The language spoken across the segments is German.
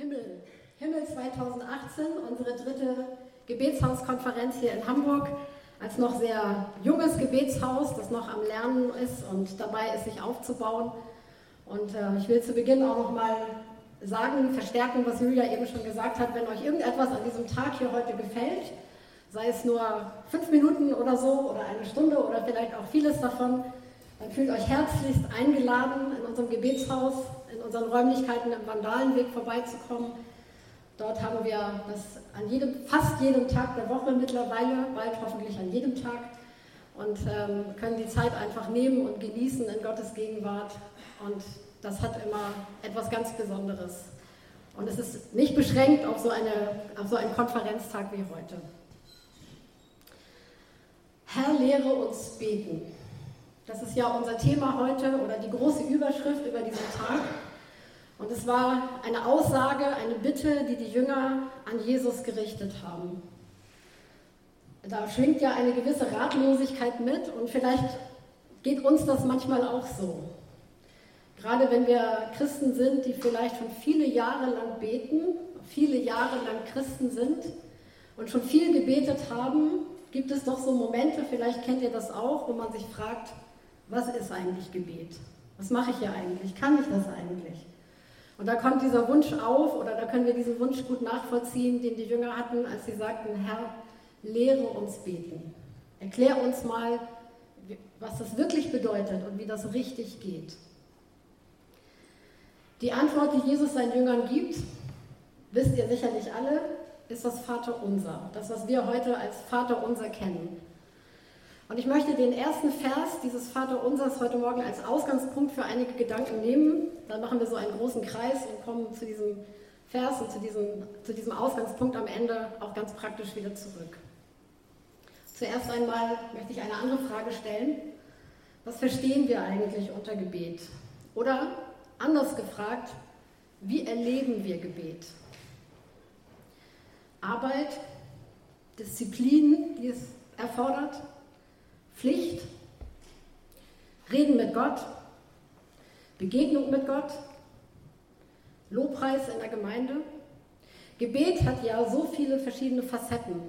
Himmel. Himmel 2018, unsere dritte Gebetshauskonferenz hier in Hamburg. Als noch sehr junges Gebetshaus, das noch am Lernen ist und dabei ist, sich aufzubauen. Und äh, ich will zu Beginn auch noch mal sagen, verstärken, was Julia eben schon gesagt hat. Wenn euch irgendetwas an diesem Tag hier heute gefällt, sei es nur fünf Minuten oder so oder eine Stunde oder vielleicht auch vieles davon, dann fühlt euch herzlichst eingeladen, in unserem Gebetshaus, unseren Räumlichkeiten im Vandalenweg vorbeizukommen. Dort haben wir das an jedem, fast jedem Tag der Woche mittlerweile, bald hoffentlich an jedem Tag und ähm, können die Zeit einfach nehmen und genießen in Gottes Gegenwart. Und das hat immer etwas ganz Besonderes. Und es ist nicht beschränkt auf so, eine, auf so einen Konferenztag wie heute. Herr, lehre uns beten. Das ist ja unser Thema heute oder die große Überschrift über diesen Tag. Und es war eine Aussage, eine Bitte, die die Jünger an Jesus gerichtet haben. Da schwingt ja eine gewisse Ratlosigkeit mit und vielleicht geht uns das manchmal auch so. Gerade wenn wir Christen sind, die vielleicht schon viele Jahre lang beten, viele Jahre lang Christen sind und schon viel gebetet haben, gibt es doch so Momente, vielleicht kennt ihr das auch, wo man sich fragt, was ist eigentlich Gebet? Was mache ich hier eigentlich? Kann ich das eigentlich? Und da kommt dieser Wunsch auf, oder da können wir diesen Wunsch gut nachvollziehen, den die Jünger hatten, als sie sagten, Herr, lehre uns beten. Erklär uns mal, was das wirklich bedeutet und wie das richtig geht. Die Antwort, die Jesus seinen Jüngern gibt, wisst ihr sicherlich alle, ist das Vaterunser. Das, was wir heute als Vaterunser kennen. Und ich möchte den ersten Vers dieses Vaterunsers heute Morgen als Ausgangspunkt für einige Gedanken nehmen. Dann machen wir so einen großen Kreis und kommen zu diesem Vers und zu diesem, zu diesem Ausgangspunkt am Ende auch ganz praktisch wieder zurück. Zuerst einmal möchte ich eine andere Frage stellen. Was verstehen wir eigentlich unter Gebet? Oder anders gefragt, wie erleben wir Gebet? Arbeit, Disziplin, die es erfordert, Pflicht, Reden mit Gott, Begegnung mit Gott, Lobpreis in der Gemeinde. Gebet hat ja so viele verschiedene Facetten.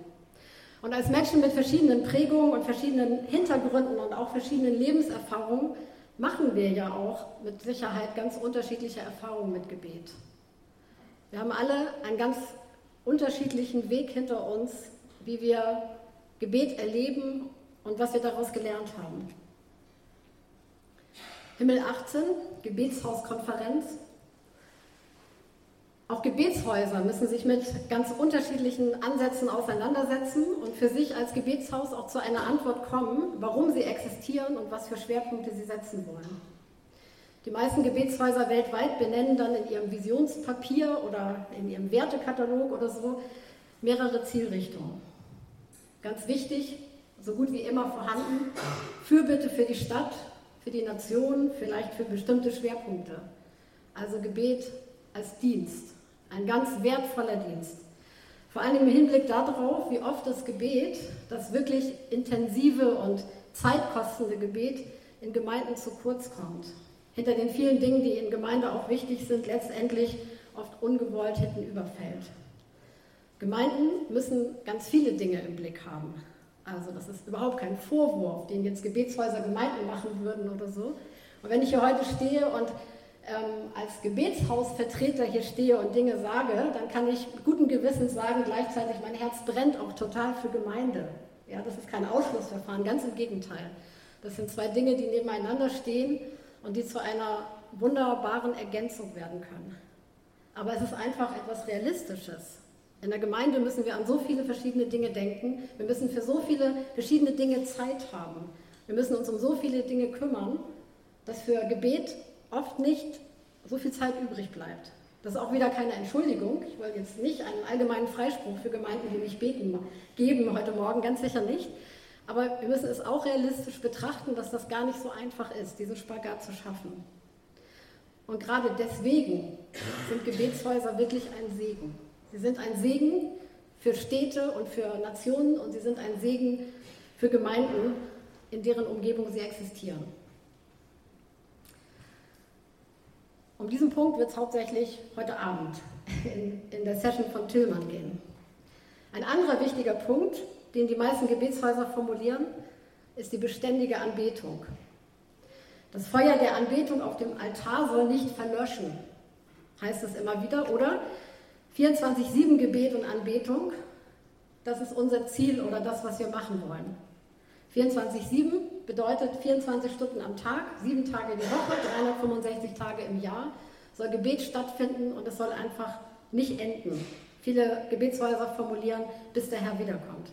Und als Menschen mit verschiedenen Prägungen und verschiedenen Hintergründen und auch verschiedenen Lebenserfahrungen machen wir ja auch mit Sicherheit ganz unterschiedliche Erfahrungen mit Gebet. Wir haben alle einen ganz unterschiedlichen Weg hinter uns, wie wir Gebet erleben und was wir daraus gelernt haben. Himmel 18, Gebetshauskonferenz. Auch Gebetshäuser müssen sich mit ganz unterschiedlichen Ansätzen auseinandersetzen und für sich als Gebetshaus auch zu einer Antwort kommen, warum sie existieren und was für Schwerpunkte sie setzen wollen. Die meisten Gebetshäuser weltweit benennen dann in ihrem Visionspapier oder in ihrem Wertekatalog oder so mehrere Zielrichtungen. Ganz wichtig, so gut wie immer vorhanden. Fürbitte für die Stadt, für die Nation, vielleicht für bestimmte Schwerpunkte. Also Gebet als Dienst, ein ganz wertvoller Dienst. Vor allem im Hinblick darauf, wie oft das Gebet, das wirklich intensive und zeitkostende Gebet in Gemeinden zu kurz kommt. Hinter den vielen Dingen, die in Gemeinde auch wichtig sind, letztendlich oft ungewollt hinten überfällt. Gemeinden müssen ganz viele Dinge im Blick haben. Also das ist überhaupt kein Vorwurf, den jetzt Gebetshäuser Gemeinden machen würden oder so. Und wenn ich hier heute stehe und ähm, als Gebetshausvertreter hier stehe und Dinge sage, dann kann ich guten Gewissens sagen, gleichzeitig mein Herz brennt auch total für Gemeinde. Ja, das ist kein Ausschlussverfahren, ganz im Gegenteil. Das sind zwei Dinge, die nebeneinander stehen und die zu einer wunderbaren Ergänzung werden können. Aber es ist einfach etwas Realistisches. In der Gemeinde müssen wir an so viele verschiedene Dinge denken. Wir müssen für so viele verschiedene Dinge Zeit haben. Wir müssen uns um so viele Dinge kümmern, dass für Gebet oft nicht so viel Zeit übrig bleibt. Das ist auch wieder keine Entschuldigung. Ich wollte jetzt nicht einen allgemeinen Freispruch für Gemeinden, die nicht beten, geben heute Morgen, ganz sicher nicht. Aber wir müssen es auch realistisch betrachten, dass das gar nicht so einfach ist, diesen Spagat zu schaffen. Und gerade deswegen sind Gebetshäuser wirklich ein Segen. Sie sind ein Segen für Städte und für Nationen und sie sind ein Segen für Gemeinden, in deren Umgebung sie existieren. Um diesen Punkt wird es hauptsächlich heute Abend in, in der Session von Tillmann gehen. Ein anderer wichtiger Punkt, den die meisten Gebetshäuser formulieren, ist die beständige Anbetung. Das Feuer der Anbetung auf dem Altar soll nicht verlöschen, heißt es immer wieder, oder? 24-7 Gebet und Anbetung, das ist unser Ziel oder das, was wir machen wollen. 24-7 bedeutet 24 Stunden am Tag, sieben Tage die Woche, 365 Tage im Jahr soll Gebet stattfinden und es soll einfach nicht enden. Viele Gebetshäuser formulieren, bis der Herr wiederkommt.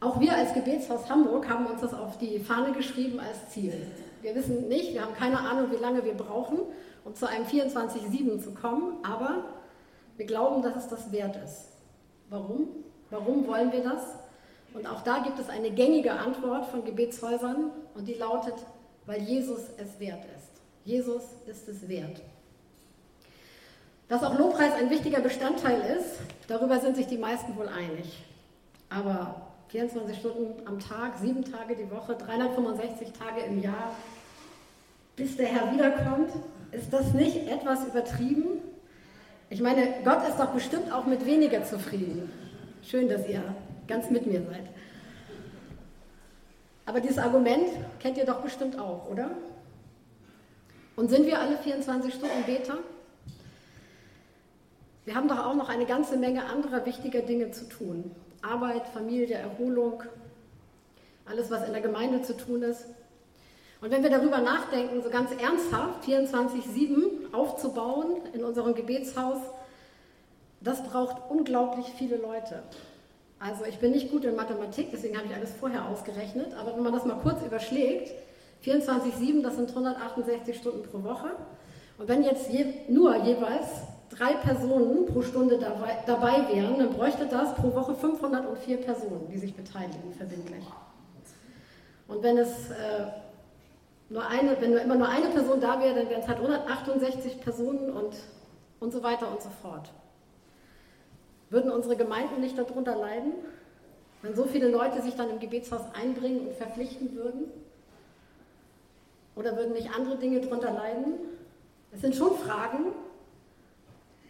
Auch wir als Gebetshaus Hamburg haben uns das auf die Fahne geschrieben als Ziel. Wir wissen nicht, wir haben keine Ahnung, wie lange wir brauchen, um zu einem 24-7 zu kommen, aber wir glauben, dass es das wert ist. Warum? Warum wollen wir das? Und auch da gibt es eine gängige Antwort von Gebetshäusern und die lautet, weil Jesus es wert ist. Jesus ist es wert. Dass auch Lobpreis ein wichtiger Bestandteil ist, darüber sind sich die meisten wohl einig. Aber 24 Stunden am Tag, sieben Tage die Woche, 365 Tage im Jahr, bis der Herr wiederkommt, ist das nicht etwas übertrieben? Ich meine, Gott ist doch bestimmt auch mit weniger zufrieden. Schön, dass ihr ganz mit mir seid. Aber dieses Argument kennt ihr doch bestimmt auch, oder? Und sind wir alle 24 Stunden Beter? Wir haben doch auch noch eine ganze Menge anderer wichtiger Dinge zu tun. Arbeit, Familie, Erholung, alles, was in der Gemeinde zu tun ist. Und wenn wir darüber nachdenken, so ganz ernsthaft 24-7 aufzubauen in unserem Gebetshaus, das braucht unglaublich viele Leute. Also ich bin nicht gut in Mathematik, deswegen habe ich alles vorher ausgerechnet, aber wenn man das mal kurz überschlägt, 24-7, das sind 168 Stunden pro Woche. Und wenn jetzt je, nur jeweils drei Personen pro Stunde dabei, dabei wären, dann bräuchte das pro Woche 504 Personen, die sich beteiligen, verbindlich. Und wenn es äh, nur eine, wenn nur immer nur eine Person da wäre, dann wären es halt 168 Personen und, und so weiter und so fort. Würden unsere Gemeinden nicht darunter leiden, wenn so viele Leute sich dann im Gebetshaus einbringen und verpflichten würden? Oder würden nicht andere Dinge darunter leiden? Es sind schon Fragen,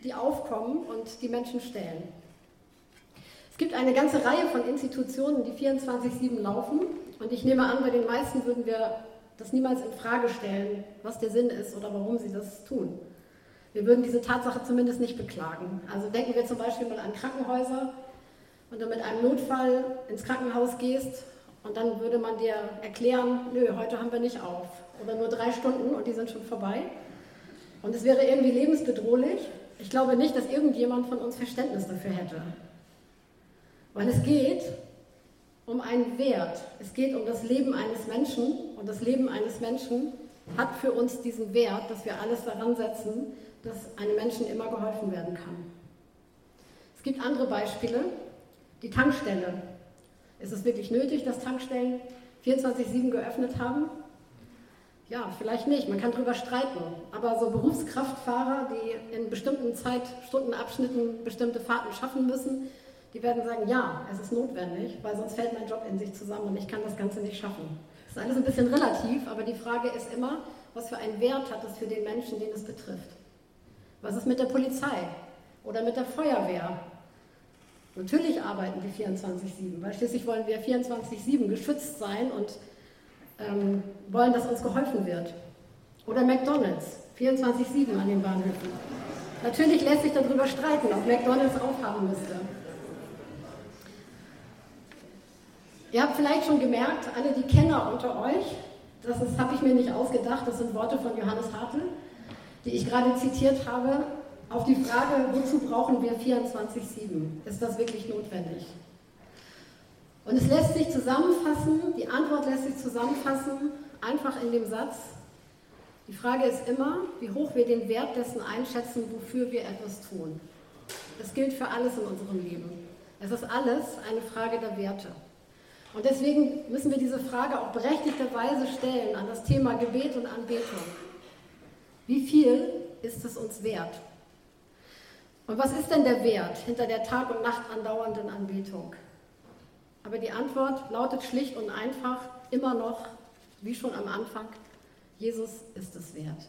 die aufkommen und die Menschen stellen. Es gibt eine ganze Reihe von Institutionen, die 24-7 laufen. Und ich nehme an, bei den meisten würden wir das niemals in Frage stellen, was der Sinn ist oder warum sie das tun. Wir würden diese Tatsache zumindest nicht beklagen. Also denken wir zum Beispiel mal an Krankenhäuser und du mit einem Notfall ins Krankenhaus gehst und dann würde man dir erklären, nö, heute haben wir nicht auf oder nur drei Stunden und die sind schon vorbei. Und es wäre irgendwie lebensbedrohlich. Ich glaube nicht, dass irgendjemand von uns Verständnis dafür hätte. Weil es geht um einen Wert. Es geht um das Leben eines Menschen und das Leben eines Menschen hat für uns diesen Wert, dass wir alles daran setzen, dass einem Menschen immer geholfen werden kann. Es gibt andere Beispiele. Die Tankstelle. Ist es wirklich nötig, dass Tankstellen 24-7 geöffnet haben? Ja, vielleicht nicht. Man kann darüber streiten. Aber so Berufskraftfahrer, die in bestimmten Zeitstundenabschnitten bestimmte Fahrten schaffen müssen, die werden sagen, ja, es ist notwendig, weil sonst fällt mein Job in sich zusammen und ich kann das Ganze nicht schaffen. Ist alles ein bisschen relativ, aber die Frage ist immer, was für einen Wert hat es für den Menschen, den es betrifft. Was ist mit der Polizei oder mit der Feuerwehr? Natürlich arbeiten die 24-7, weil schließlich wollen wir 24-7 geschützt sein und ähm, wollen, dass uns geholfen wird. Oder McDonalds, 24-7 an den Bahnhöfen. Natürlich lässt sich darüber streiten, ob McDonalds aufhaben müsste. Ihr habt vielleicht schon gemerkt, alle die Kenner unter euch, das habe ich mir nicht ausgedacht, das sind Worte von Johannes Hartl, die ich gerade zitiert habe, auf die Frage, wozu brauchen wir 24-7? Ist das wirklich notwendig? Und es lässt sich zusammenfassen, die Antwort lässt sich zusammenfassen, einfach in dem Satz, die Frage ist immer, wie hoch wir den Wert dessen einschätzen, wofür wir etwas tun. Das gilt für alles in unserem Leben. Es ist alles eine Frage der Werte. Und deswegen müssen wir diese Frage auch berechtigterweise stellen an das Thema Gebet und Anbetung. Wie viel ist es uns wert? Und was ist denn der Wert hinter der Tag und Nacht andauernden Anbetung? Aber die Antwort lautet schlicht und einfach immer noch, wie schon am Anfang, Jesus ist es wert.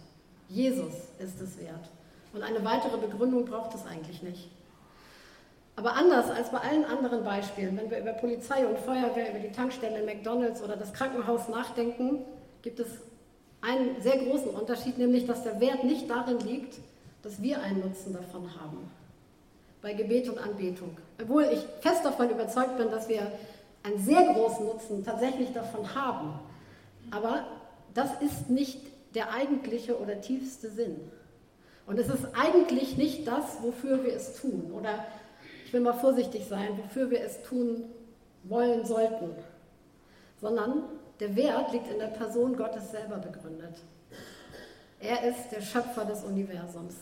Jesus ist es wert. Und eine weitere Begründung braucht es eigentlich nicht. Aber anders als bei allen anderen Beispielen, wenn wir über Polizei und Feuerwehr, über die Tankstelle McDonald's oder das Krankenhaus nachdenken, gibt es einen sehr großen Unterschied, nämlich dass der Wert nicht darin liegt, dass wir einen Nutzen davon haben. Bei Gebet und Anbetung. Obwohl ich fest davon überzeugt bin, dass wir einen sehr großen Nutzen tatsächlich davon haben. Aber das ist nicht der eigentliche oder tiefste Sinn. Und es ist eigentlich nicht das, wofür wir es tun. Oder ich will mal vorsichtig sein, wofür wir es tun wollen sollten. Sondern der Wert liegt in der Person Gottes selber begründet. Er ist der Schöpfer des Universums.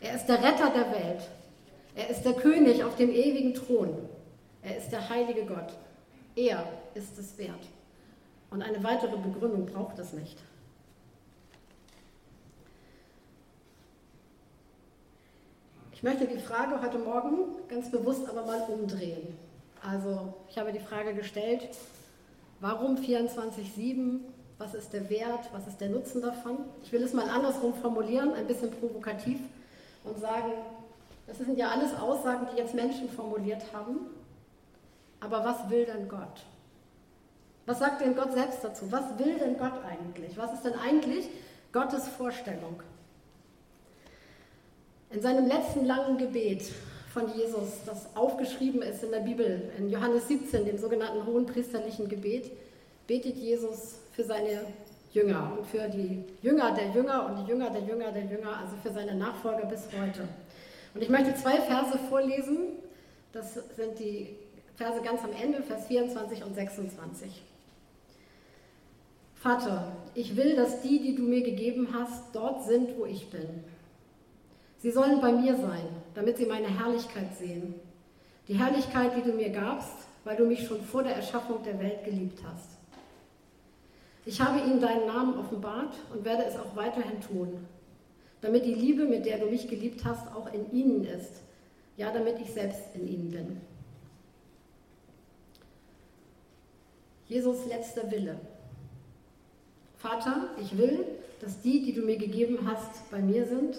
Er ist der Retter der Welt. Er ist der König auf dem ewigen Thron. Er ist der heilige Gott. Er ist es wert. Und eine weitere Begründung braucht es nicht. Ich möchte die Frage heute Morgen ganz bewusst aber mal umdrehen. Also ich habe die Frage gestellt, warum 24-7? Was ist der Wert? Was ist der Nutzen davon? Ich will es mal andersrum formulieren, ein bisschen provokativ und sagen, das sind ja alles Aussagen, die jetzt Menschen formuliert haben. Aber was will denn Gott? Was sagt denn Gott selbst dazu? Was will denn Gott eigentlich? Was ist denn eigentlich Gottes Vorstellung? In seinem letzten langen Gebet von Jesus, das aufgeschrieben ist in der Bibel, in Johannes 17, dem sogenannten hohen priesterlichen Gebet, betet Jesus für seine Jünger und für die Jünger der Jünger und die Jünger der Jünger der Jünger, also für seine Nachfolger bis heute. Und ich möchte zwei Verse vorlesen. Das sind die Verse ganz am Ende, Vers 24 und 26. Vater, ich will, dass die, die du mir gegeben hast, dort sind, wo ich bin. Sie sollen bei mir sein, damit sie meine Herrlichkeit sehen. Die Herrlichkeit, die du mir gabst, weil du mich schon vor der Erschaffung der Welt geliebt hast. Ich habe ihnen deinen Namen offenbart und werde es auch weiterhin tun, damit die Liebe, mit der du mich geliebt hast, auch in ihnen ist, ja, damit ich selbst in ihnen bin. Jesus letzter Wille. Vater, ich will, dass die, die du mir gegeben hast, bei mir sind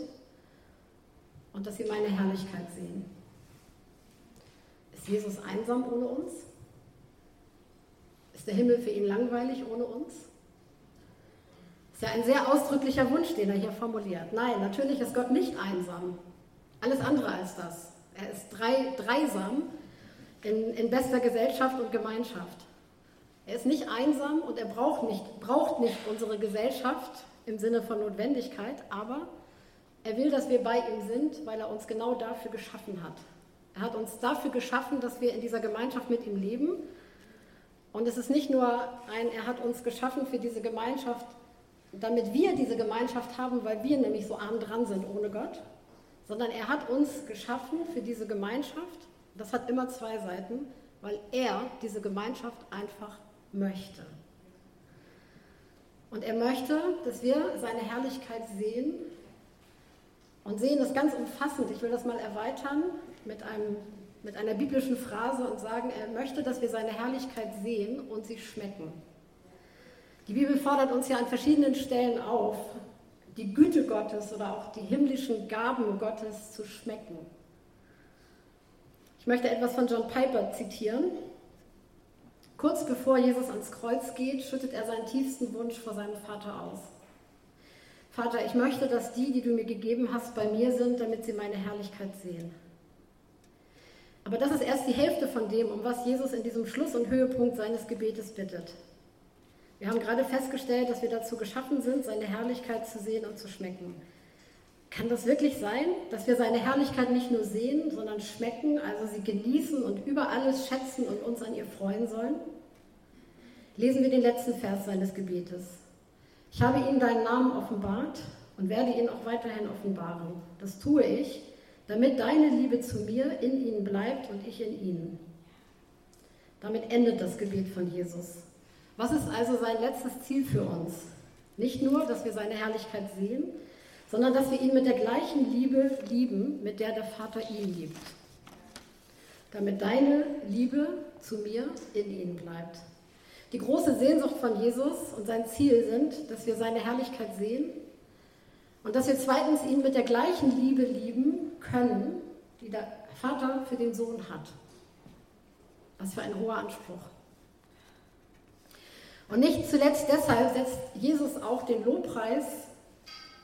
und dass sie meine Herrlichkeit sehen. Ist Jesus einsam ohne uns? Ist der Himmel für ihn langweilig ohne uns? Ist ja ein sehr ausdrücklicher Wunsch, den er hier formuliert. Nein, natürlich ist Gott nicht einsam. Alles andere als das. Er ist drei, dreisam in, in bester Gesellschaft und Gemeinschaft. Er ist nicht einsam und er braucht nicht, braucht nicht unsere Gesellschaft im Sinne von Notwendigkeit, aber er will, dass wir bei ihm sind, weil er uns genau dafür geschaffen hat. Er hat uns dafür geschaffen, dass wir in dieser Gemeinschaft mit ihm leben. Und es ist nicht nur ein, er hat uns geschaffen für diese Gemeinschaft, damit wir diese Gemeinschaft haben, weil wir nämlich so arm dran sind ohne Gott, sondern er hat uns geschaffen für diese Gemeinschaft. Das hat immer zwei Seiten, weil er diese Gemeinschaft einfach möchte. Und er möchte, dass wir seine Herrlichkeit sehen und sehen das ganz umfassend. Ich will das mal erweitern mit, einem, mit einer biblischen Phrase und sagen, er möchte, dass wir seine Herrlichkeit sehen und sie schmecken. Die Bibel fordert uns ja an verschiedenen Stellen auf, die Güte Gottes oder auch die himmlischen Gaben Gottes zu schmecken. Ich möchte etwas von John Piper zitieren. Kurz bevor Jesus ans Kreuz geht, schüttet er seinen tiefsten Wunsch vor seinem Vater aus. Vater, ich möchte, dass die, die du mir gegeben hast, bei mir sind, damit sie meine Herrlichkeit sehen. Aber das ist erst die Hälfte von dem, um was Jesus in diesem Schluss und Höhepunkt seines Gebetes bittet. Wir haben gerade festgestellt, dass wir dazu geschaffen sind, seine Herrlichkeit zu sehen und zu schmecken. Kann das wirklich sein, dass wir seine Herrlichkeit nicht nur sehen, sondern schmecken, also sie genießen und über alles schätzen und uns an ihr freuen sollen? Lesen wir den letzten Vers seines Gebetes. Ich habe ihnen deinen Namen offenbart und werde ihn auch weiterhin offenbaren. Das tue ich, damit deine Liebe zu mir in ihnen bleibt und ich in ihnen. Damit endet das Gebet von Jesus. Was ist also sein letztes Ziel für uns? Nicht nur, dass wir seine Herrlichkeit sehen, sondern dass wir ihn mit der gleichen Liebe lieben, mit der der Vater ihn liebt. Damit deine Liebe zu mir in ihnen bleibt. Die große Sehnsucht von Jesus und sein Ziel sind, dass wir seine Herrlichkeit sehen, Und dass wir zweitens ihn mit der gleichen Liebe lieben können, die der Vater für den Sohn hat. Was für ein hoher Anspruch. Und nicht zuletzt deshalb setzt Jesus auch den Lobpreis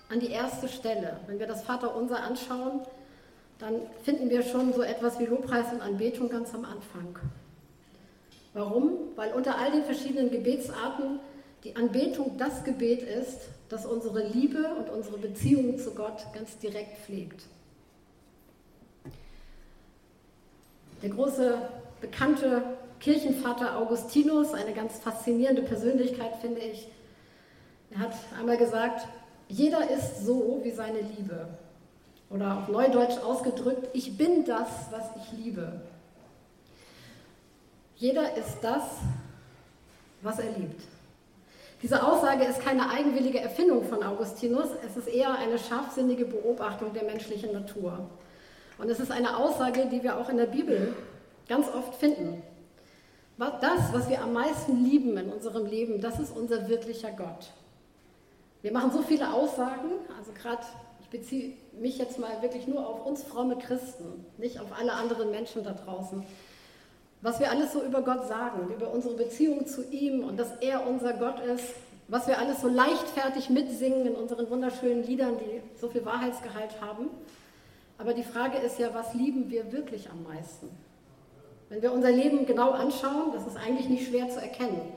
an die erste Stelle. Wenn wir das Vaterunser anschauen, dann finden wir schon so etwas wie Lobpreis und Anbetung ganz am Anfang. Warum? Weil unter all den verschiedenen Gebetsarten die Anbetung das Gebet ist, das unsere Liebe und unsere Beziehung zu Gott ganz direkt pflegt. Der große bekannte Kirchenvater Augustinus, eine ganz faszinierende Persönlichkeit, finde ich, er hat einmal gesagt, jeder ist so wie seine Liebe. Oder auf Neudeutsch ausgedrückt, ich bin das, was ich liebe. Jeder ist das, was er liebt. Diese Aussage ist keine eigenwillige Erfindung von Augustinus, es ist eher eine scharfsinnige Beobachtung der menschlichen Natur. Und es ist eine Aussage, die wir auch in der Bibel ganz oft finden. Das, was wir am meisten lieben in unserem Leben, das ist unser wirklicher Gott. Wir machen so viele Aussagen, also gerade, ich beziehe mich jetzt mal wirklich nur auf uns fromme Christen, nicht auf alle anderen Menschen da draußen. Was wir alles so über Gott sagen, über unsere Beziehung zu ihm und dass er unser Gott ist, was wir alles so leichtfertig mitsingen in unseren wunderschönen Liedern, die so viel Wahrheitsgehalt haben. Aber die Frage ist ja, was lieben wir wirklich am meisten? Wenn wir unser Leben genau anschauen, das ist eigentlich nicht schwer zu erkennen.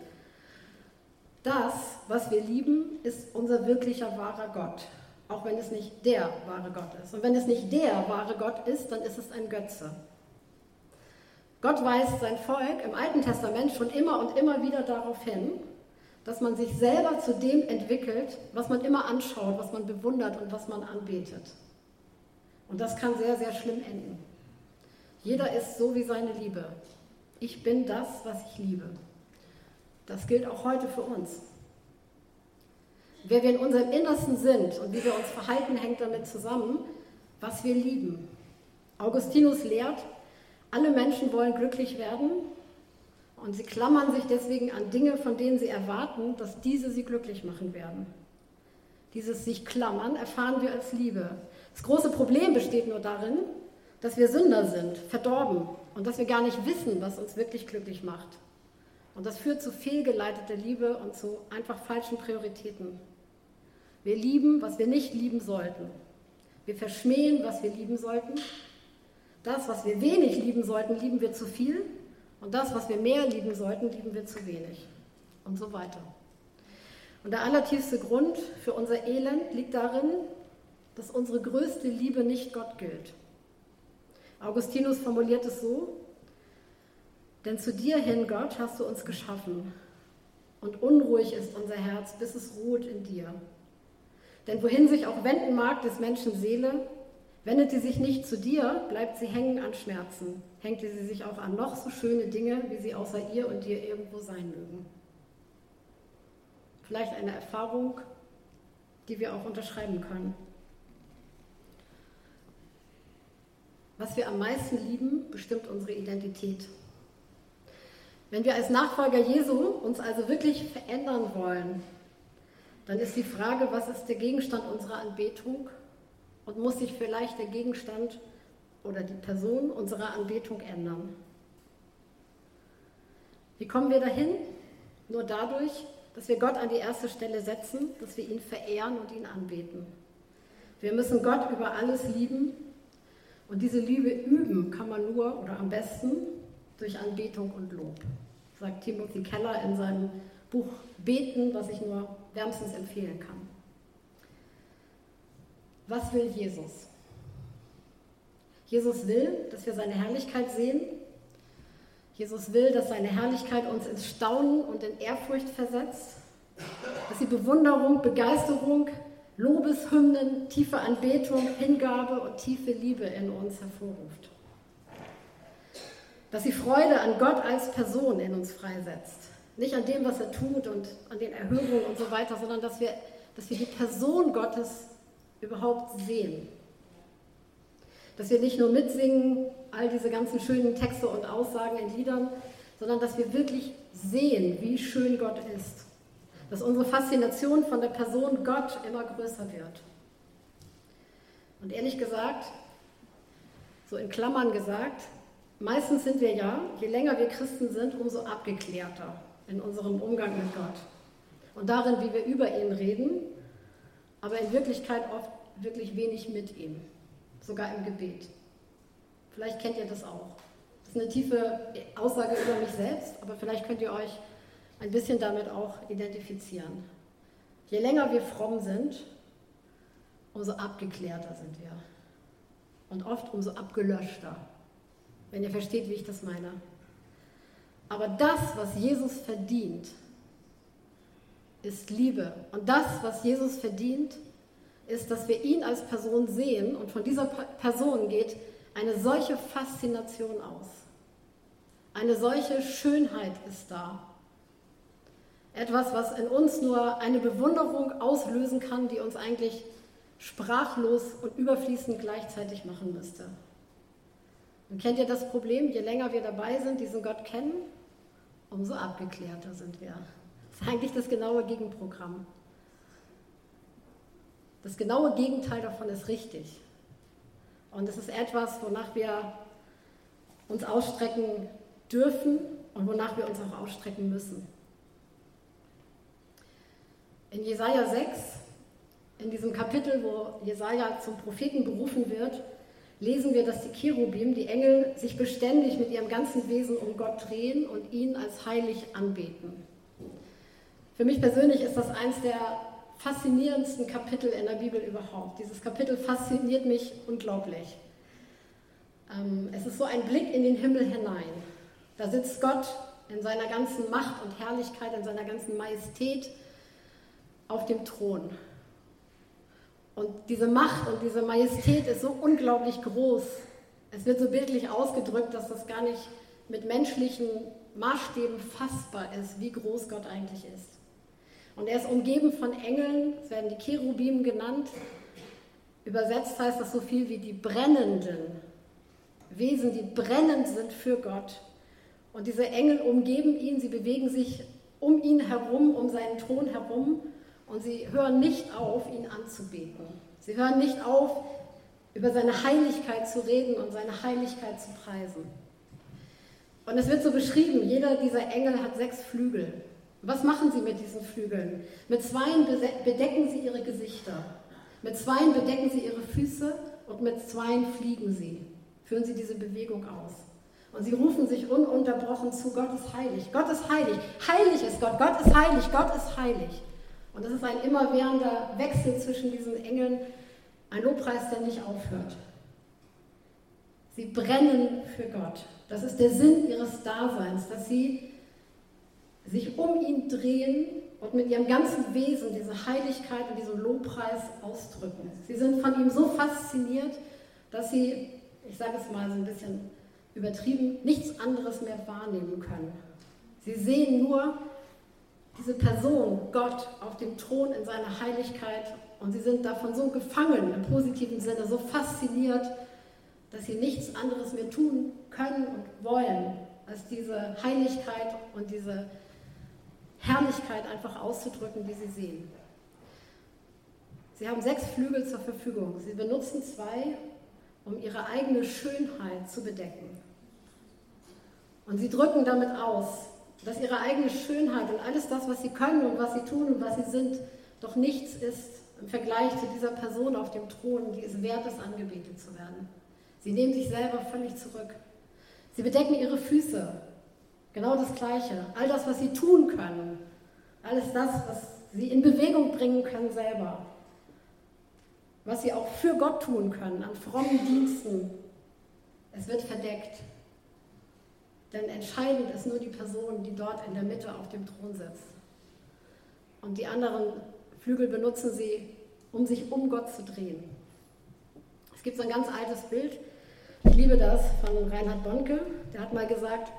Das, was wir lieben, ist unser wirklicher wahrer Gott, auch wenn es nicht der wahre Gott ist. Und wenn es nicht der wahre Gott ist, dann ist es ein Götze. Gott weist sein Volk im Alten Testament schon immer und immer wieder darauf hin, dass man sich selber zu dem entwickelt, was man immer anschaut, was man bewundert und was man anbetet. Und das kann sehr, sehr schlimm enden. Jeder ist so wie seine Liebe. Ich bin das, was ich liebe. Das gilt auch heute für uns. Wer wir in unserem Innersten sind und wie wir uns verhalten, hängt damit zusammen, was wir lieben. Augustinus lehrt, alle Menschen wollen glücklich werden und sie klammern sich deswegen an Dinge, von denen sie erwarten, dass diese sie glücklich machen werden. Dieses sich klammern erfahren wir als Liebe. Das große Problem besteht nur darin, dass wir Sünder sind, verdorben und dass wir gar nicht wissen, was uns wirklich glücklich macht. Und das führt zu fehlgeleiteter Liebe und zu einfach falschen Prioritäten. Wir lieben, was wir nicht lieben sollten. Wir verschmähen, was wir lieben sollten. Das, was wir wenig lieben sollten, lieben wir zu viel. Und das, was wir mehr lieben sollten, lieben wir zu wenig. Und so weiter. Und der allertiefste Grund für unser Elend liegt darin, dass unsere größte Liebe nicht Gott gilt. Augustinus formuliert es so, denn zu dir hin, Gott, hast du uns geschaffen und unruhig ist unser Herz, bis es ruht in dir. Denn wohin sich auch wenden mag des Menschen Seele, wendet sie sich nicht zu dir, bleibt sie hängen an Schmerzen, hängt sie sich auch an noch so schöne Dinge, wie sie außer ihr und dir irgendwo sein mögen. Vielleicht eine Erfahrung, die wir auch unterschreiben können. Was wir am meisten lieben, bestimmt unsere Identität. Wenn wir als Nachfolger Jesu uns also wirklich verändern wollen, dann ist die Frage, was ist der Gegenstand unserer Anbetung und muss sich vielleicht der Gegenstand oder die Person unserer Anbetung ändern. Wie kommen wir dahin? Nur dadurch, dass wir Gott an die erste Stelle setzen, dass wir ihn verehren und ihn anbeten. Wir müssen Gott über alles lieben und diese Liebe üben kann man nur oder am besten durch Anbetung und Lob, sagt Timothy Keller in seinem Buch Beten, was ich nur wärmstens empfehlen kann. Was will Jesus? Jesus will, dass wir seine Herrlichkeit sehen. Jesus will, dass seine Herrlichkeit uns ins Staunen und in Ehrfurcht versetzt, dass sie Bewunderung, Begeisterung, Lobeshymnen, tiefe Anbetung, Hingabe und tiefe Liebe in uns hervorruft. Dass sie Freude an Gott als Person in uns freisetzt. Nicht an dem, was er tut und an den Erhörungen und so weiter, sondern dass wir, dass wir die Person Gottes überhaupt sehen. Dass wir nicht nur mitsingen, all diese ganzen schönen Texte und Aussagen in Liedern, sondern dass wir wirklich sehen, wie schön Gott ist dass unsere Faszination von der Person Gott immer größer wird. Und ehrlich gesagt, so in Klammern gesagt, meistens sind wir ja, je länger wir Christen sind, umso abgeklärter in unserem Umgang mit Gott. Und darin, wie wir über ihn reden, aber in Wirklichkeit oft wirklich wenig mit ihm, sogar im Gebet. Vielleicht kennt ihr das auch. Das ist eine tiefe Aussage über mich selbst, aber vielleicht könnt ihr euch ein bisschen damit auch identifizieren. Je länger wir fromm sind, umso abgeklärter sind wir. Und oft umso abgelöschter, wenn ihr versteht, wie ich das meine. Aber das, was Jesus verdient, ist Liebe. Und das, was Jesus verdient, ist, dass wir ihn als Person sehen und von dieser Person geht eine solche Faszination aus. Eine solche Schönheit ist da. Etwas, was in uns nur eine Bewunderung auslösen kann, die uns eigentlich sprachlos und überfließend gleichzeitig machen müsste. Und kennt ihr das Problem? Je länger wir dabei sind, diesen Gott kennen, umso abgeklärter sind wir. Ist eigentlich das genaue Gegenprogramm. Das genaue Gegenteil davon ist richtig. Und es ist etwas, wonach wir uns ausstrecken dürfen und wonach wir uns auch ausstrecken müssen. In Jesaja 6, in diesem Kapitel, wo Jesaja zum Propheten berufen wird, lesen wir, dass die Cherubim, die Engel, sich beständig mit ihrem ganzen Wesen um Gott drehen und ihn als heilig anbeten. Für mich persönlich ist das eins der faszinierendsten Kapitel in der Bibel überhaupt. Dieses Kapitel fasziniert mich unglaublich. Ähm, es ist so ein Blick in den Himmel hinein. Da sitzt Gott in seiner ganzen Macht und Herrlichkeit, in seiner ganzen Majestät auf dem Thron. Und diese Macht und diese Majestät ist so unglaublich groß. Es wird so bildlich ausgedrückt, dass das gar nicht mit menschlichen Maßstäben fassbar ist, wie groß Gott eigentlich ist. Und er ist umgeben von Engeln, es werden die Cherubim genannt. Übersetzt heißt das so viel wie die brennenden Wesen, die brennend sind für Gott. Und diese Engel umgeben ihn, sie bewegen sich um ihn herum, um seinen Thron herum und sie hören nicht auf, ihn anzubeten. Sie hören nicht auf, über seine Heiligkeit zu reden und seine Heiligkeit zu preisen. Und es wird so beschrieben, jeder dieser Engel hat sechs Flügel. Was machen sie mit diesen Flügeln? Mit zweien bedecken sie ihre Gesichter, mit zweien bedecken sie ihre Füße und mit zweien fliegen sie. Führen sie diese Bewegung aus. Und sie rufen sich ununterbrochen zu, Gott ist heilig, Gott ist heilig, heilig ist Gott, Gott ist heilig, Gott ist heilig. Und das ist ein immerwährender Wechsel zwischen diesen Engeln, ein Lobpreis, der nicht aufhört. Sie brennen für Gott. Das ist der Sinn ihres Daseins, dass sie sich um ihn drehen und mit ihrem ganzen Wesen diese Heiligkeit und diesen Lobpreis ausdrücken. Sie sind von ihm so fasziniert, dass sie, ich sage es mal so ein bisschen übertrieben, nichts anderes mehr wahrnehmen können. Sie sehen nur diese Person, Gott, auf dem Thron in seiner Heiligkeit und sie sind davon so gefangen im positiven Sinne, so fasziniert, dass sie nichts anderes mehr tun können und wollen, als diese Heiligkeit und diese Herrlichkeit einfach auszudrücken, die sie sehen. Sie haben sechs Flügel zur Verfügung. Sie benutzen zwei, um ihre eigene Schönheit zu bedecken. Und sie drücken damit aus, dass ihre eigene Schönheit und alles das, was sie können und was sie tun und was sie sind, doch nichts ist im Vergleich zu dieser Person auf dem Thron, die es wert ist, angebetet zu werden. Sie nehmen sich selber völlig zurück. Sie bedecken ihre Füße, Genau das Gleiche. All das, was sie tun können, alles das, was sie in Bewegung bringen können selber, was sie auch für Gott tun können, an frommen Diensten, es wird verdeckt. Denn entscheidend ist nur die Person, die dort in der Mitte auf dem Thron sitzt. Und die anderen Flügel benutzen sie, um sich um Gott zu drehen. Es gibt so ein ganz altes Bild, ich liebe das, von Reinhard Bonke. Der hat mal gesagt,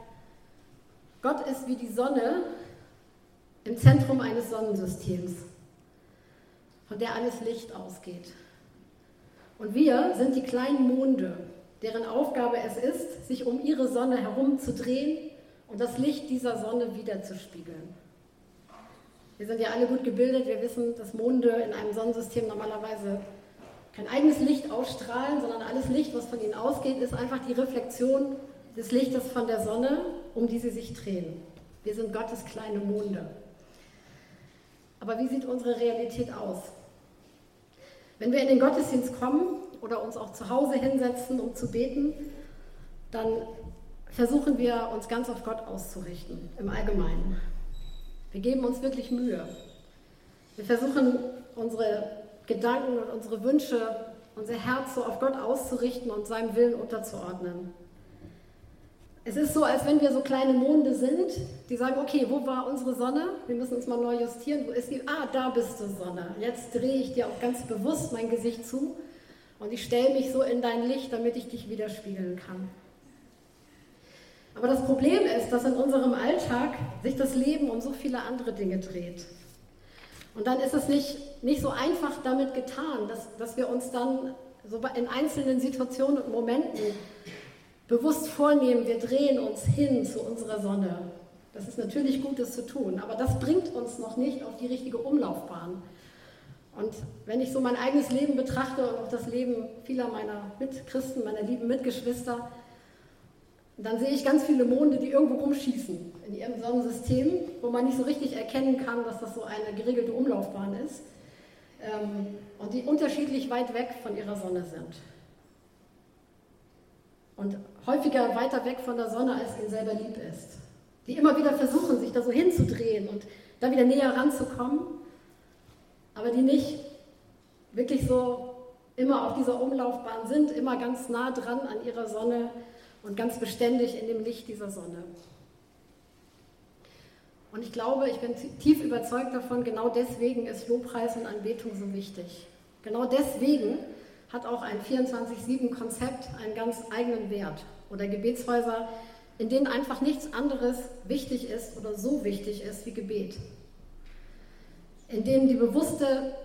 Gott ist wie die Sonne im Zentrum eines Sonnensystems, von der alles Licht ausgeht. Und wir sind die kleinen Monde, deren Aufgabe es ist, sich um ihre Sonne herumzudrehen und das Licht dieser Sonne wiederzuspiegeln. Wir sind ja alle gut gebildet, wir wissen, dass Monde in einem Sonnensystem normalerweise kein eigenes Licht ausstrahlen, sondern alles Licht, was von ihnen ausgeht, ist einfach die Reflexion des Lichtes von der Sonne, um die sie sich drehen. Wir sind Gottes kleine Monde. Aber wie sieht unsere Realität aus? Wenn wir in den Gottesdienst kommen oder uns auch zu Hause hinsetzen, um zu beten, dann versuchen wir uns ganz auf Gott auszurichten, im Allgemeinen. Wir geben uns wirklich Mühe. Wir versuchen unsere Gedanken und unsere Wünsche, unser Herz so auf Gott auszurichten und seinem Willen unterzuordnen. Es ist so, als wenn wir so kleine Monde sind, die sagen, okay, wo war unsere Sonne? Wir müssen uns mal neu justieren. Wo ist die? Ah, da bist du, Sonne. Jetzt drehe ich dir auch ganz bewusst mein Gesicht zu und ich stelle mich so in dein Licht, damit ich dich widerspiegeln kann. Aber das Problem ist, dass in unserem Alltag sich das Leben um so viele andere Dinge dreht. Und dann ist es nicht, nicht so einfach damit getan, dass, dass wir uns dann so in einzelnen Situationen und Momenten bewusst vornehmen, wir drehen uns hin zu unserer Sonne. Das ist natürlich gut, das zu tun, aber das bringt uns noch nicht auf die richtige Umlaufbahn. Und wenn ich so mein eigenes Leben betrachte und auch das Leben vieler meiner Mitchristen, meiner lieben Mitgeschwister, dann sehe ich ganz viele Monde, die irgendwo rumschießen in ihrem Sonnensystem, wo man nicht so richtig erkennen kann, dass das so eine geregelte Umlaufbahn ist ähm, und die unterschiedlich weit weg von ihrer Sonne sind. Und häufiger weiter weg von der Sonne, als ihnen selber lieb ist. Die immer wieder versuchen, sich da so hinzudrehen und da wieder näher ranzukommen, aber die nicht wirklich so immer auf dieser Umlaufbahn sind, immer ganz nah dran an ihrer Sonne und ganz beständig in dem Licht dieser Sonne. Und ich glaube, ich bin tief überzeugt davon, genau deswegen ist Lobpreis und Anbetung so wichtig. Genau deswegen hat auch ein 24-7-Konzept einen ganz eigenen Wert. Oder Gebetshäuser, in denen einfach nichts anderes wichtig ist oder so wichtig ist wie Gebet. In denen die bewusste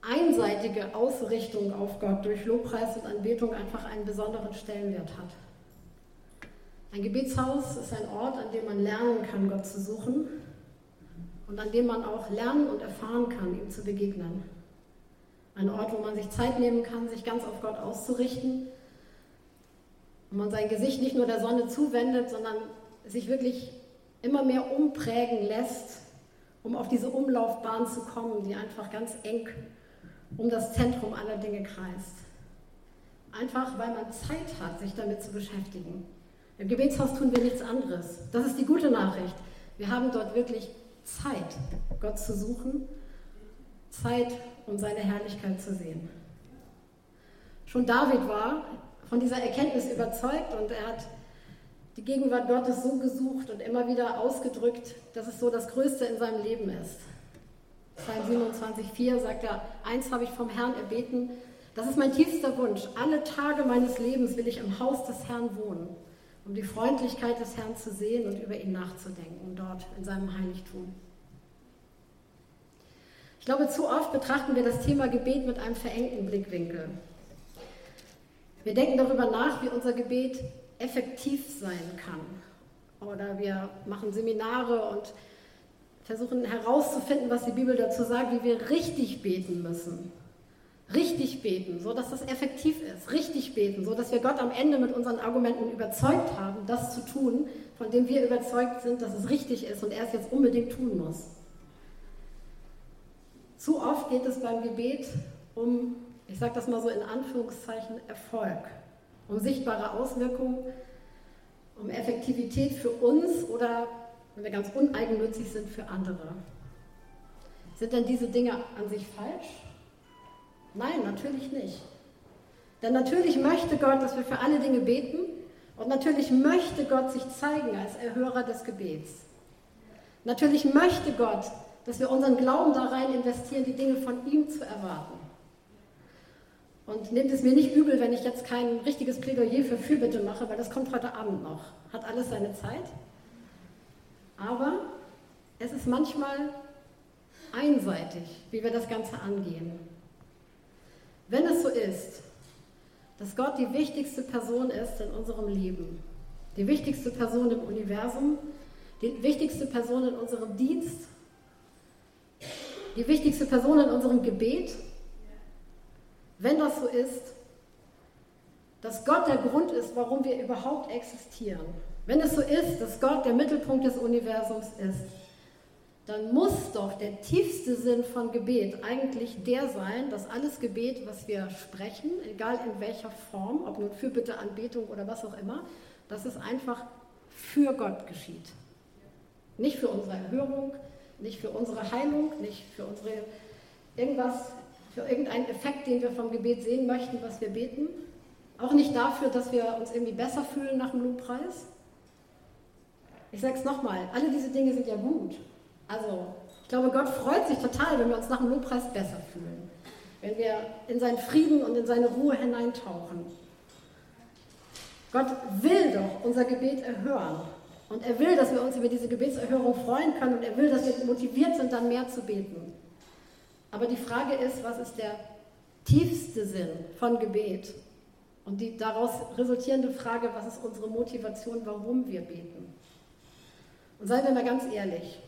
einseitige Ausrichtung auf Gott durch Lobpreis und Anbetung einfach einen besonderen Stellenwert hat. Ein Gebetshaus ist ein Ort, an dem man lernen kann, Gott zu suchen und an dem man auch lernen und erfahren kann, ihm zu begegnen. Ein Ort, wo man sich Zeit nehmen kann, sich ganz auf Gott auszurichten und man sein Gesicht nicht nur der Sonne zuwendet, sondern sich wirklich immer mehr umprägen lässt, um auf diese Umlaufbahn zu kommen, die einfach ganz eng um das Zentrum aller Dinge kreist. Einfach weil man Zeit hat, sich damit zu beschäftigen. Im Gebetshaus tun wir nichts anderes. Das ist die gute Nachricht. Wir haben dort wirklich Zeit, Gott zu suchen, Zeit, um seine Herrlichkeit zu sehen. Schon David war von dieser Erkenntnis überzeugt und er hat die Gegenwart Gottes so gesucht und immer wieder ausgedrückt, dass es so das Größte in seinem Leben ist. Psalm 27,4 sagt er, eins habe ich vom Herrn erbeten, das ist mein tiefster Wunsch. Alle Tage meines Lebens will ich im Haus des Herrn wohnen um die Freundlichkeit des Herrn zu sehen und über ihn nachzudenken, dort in seinem Heiligtum. Ich glaube, zu oft betrachten wir das Thema Gebet mit einem verengten Blickwinkel. Wir denken darüber nach, wie unser Gebet effektiv sein kann. Oder wir machen Seminare und versuchen herauszufinden, was die Bibel dazu sagt, wie wir richtig beten müssen richtig beten, so dass das effektiv ist, richtig beten, so dass wir Gott am Ende mit unseren Argumenten überzeugt haben, das zu tun, von dem wir überzeugt sind, dass es richtig ist und er es jetzt unbedingt tun muss. Zu oft geht es beim Gebet um, ich sage das mal so in Anführungszeichen, Erfolg, um sichtbare Auswirkungen, um Effektivität für uns oder, wenn wir ganz uneigennützig sind, für andere. Sind denn diese Dinge an sich falsch? Nein, natürlich nicht. Denn natürlich möchte Gott, dass wir für alle Dinge beten und natürlich möchte Gott sich zeigen als Erhörer des Gebets. Natürlich möchte Gott, dass wir unseren Glauben da rein investieren, die Dinge von ihm zu erwarten. Und nehmt es mir nicht übel, wenn ich jetzt kein richtiges Plädoyer für Fürbitte mache, weil das kommt heute Abend noch. Hat alles seine Zeit. Aber es ist manchmal einseitig, wie wir das Ganze angehen. Wenn es so ist, dass Gott die wichtigste Person ist in unserem Leben, die wichtigste Person im Universum, die wichtigste Person in unserem Dienst, die wichtigste Person in unserem Gebet, wenn das so ist, dass Gott der Grund ist, warum wir überhaupt existieren, wenn es so ist, dass Gott der Mittelpunkt des Universums ist, dann muss doch der tiefste Sinn von Gebet eigentlich der sein, dass alles Gebet, was wir sprechen, egal in welcher Form, ob nun Fürbitte, Anbetung oder was auch immer, dass es einfach für Gott geschieht. Nicht für unsere Erhörung, nicht für unsere Heilung, nicht für unsere irgendwas, für irgendeinen Effekt, den wir vom Gebet sehen möchten, was wir beten. Auch nicht dafür, dass wir uns irgendwie besser fühlen nach dem Lobpreis. Ich sage es nochmal, alle diese Dinge sind ja gut. Also, ich glaube, Gott freut sich total, wenn wir uns nach dem Lobpreis besser fühlen. Wenn wir in seinen Frieden und in seine Ruhe hineintauchen. Gott will doch unser Gebet erhören. Und er will, dass wir uns über diese Gebetserhörung freuen können und er will, dass wir motiviert sind, dann mehr zu beten. Aber die Frage ist, was ist der tiefste Sinn von Gebet? Und die daraus resultierende Frage, was ist unsere Motivation, warum wir beten? Und seien wir mal ganz ehrlich,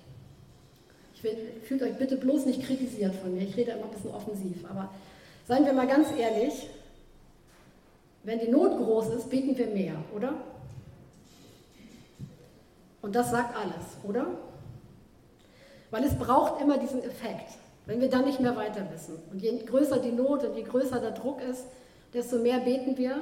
will, fühlt euch bitte bloß nicht kritisiert von mir, ich rede immer ein bisschen offensiv, aber seien wir mal ganz ehrlich, wenn die Not groß ist, beten wir mehr, oder? Und das sagt alles, oder? Weil es braucht immer diesen Effekt. Wenn wir dann nicht mehr weiter wissen und je größer die Not und je größer der Druck ist, desto mehr beten wir.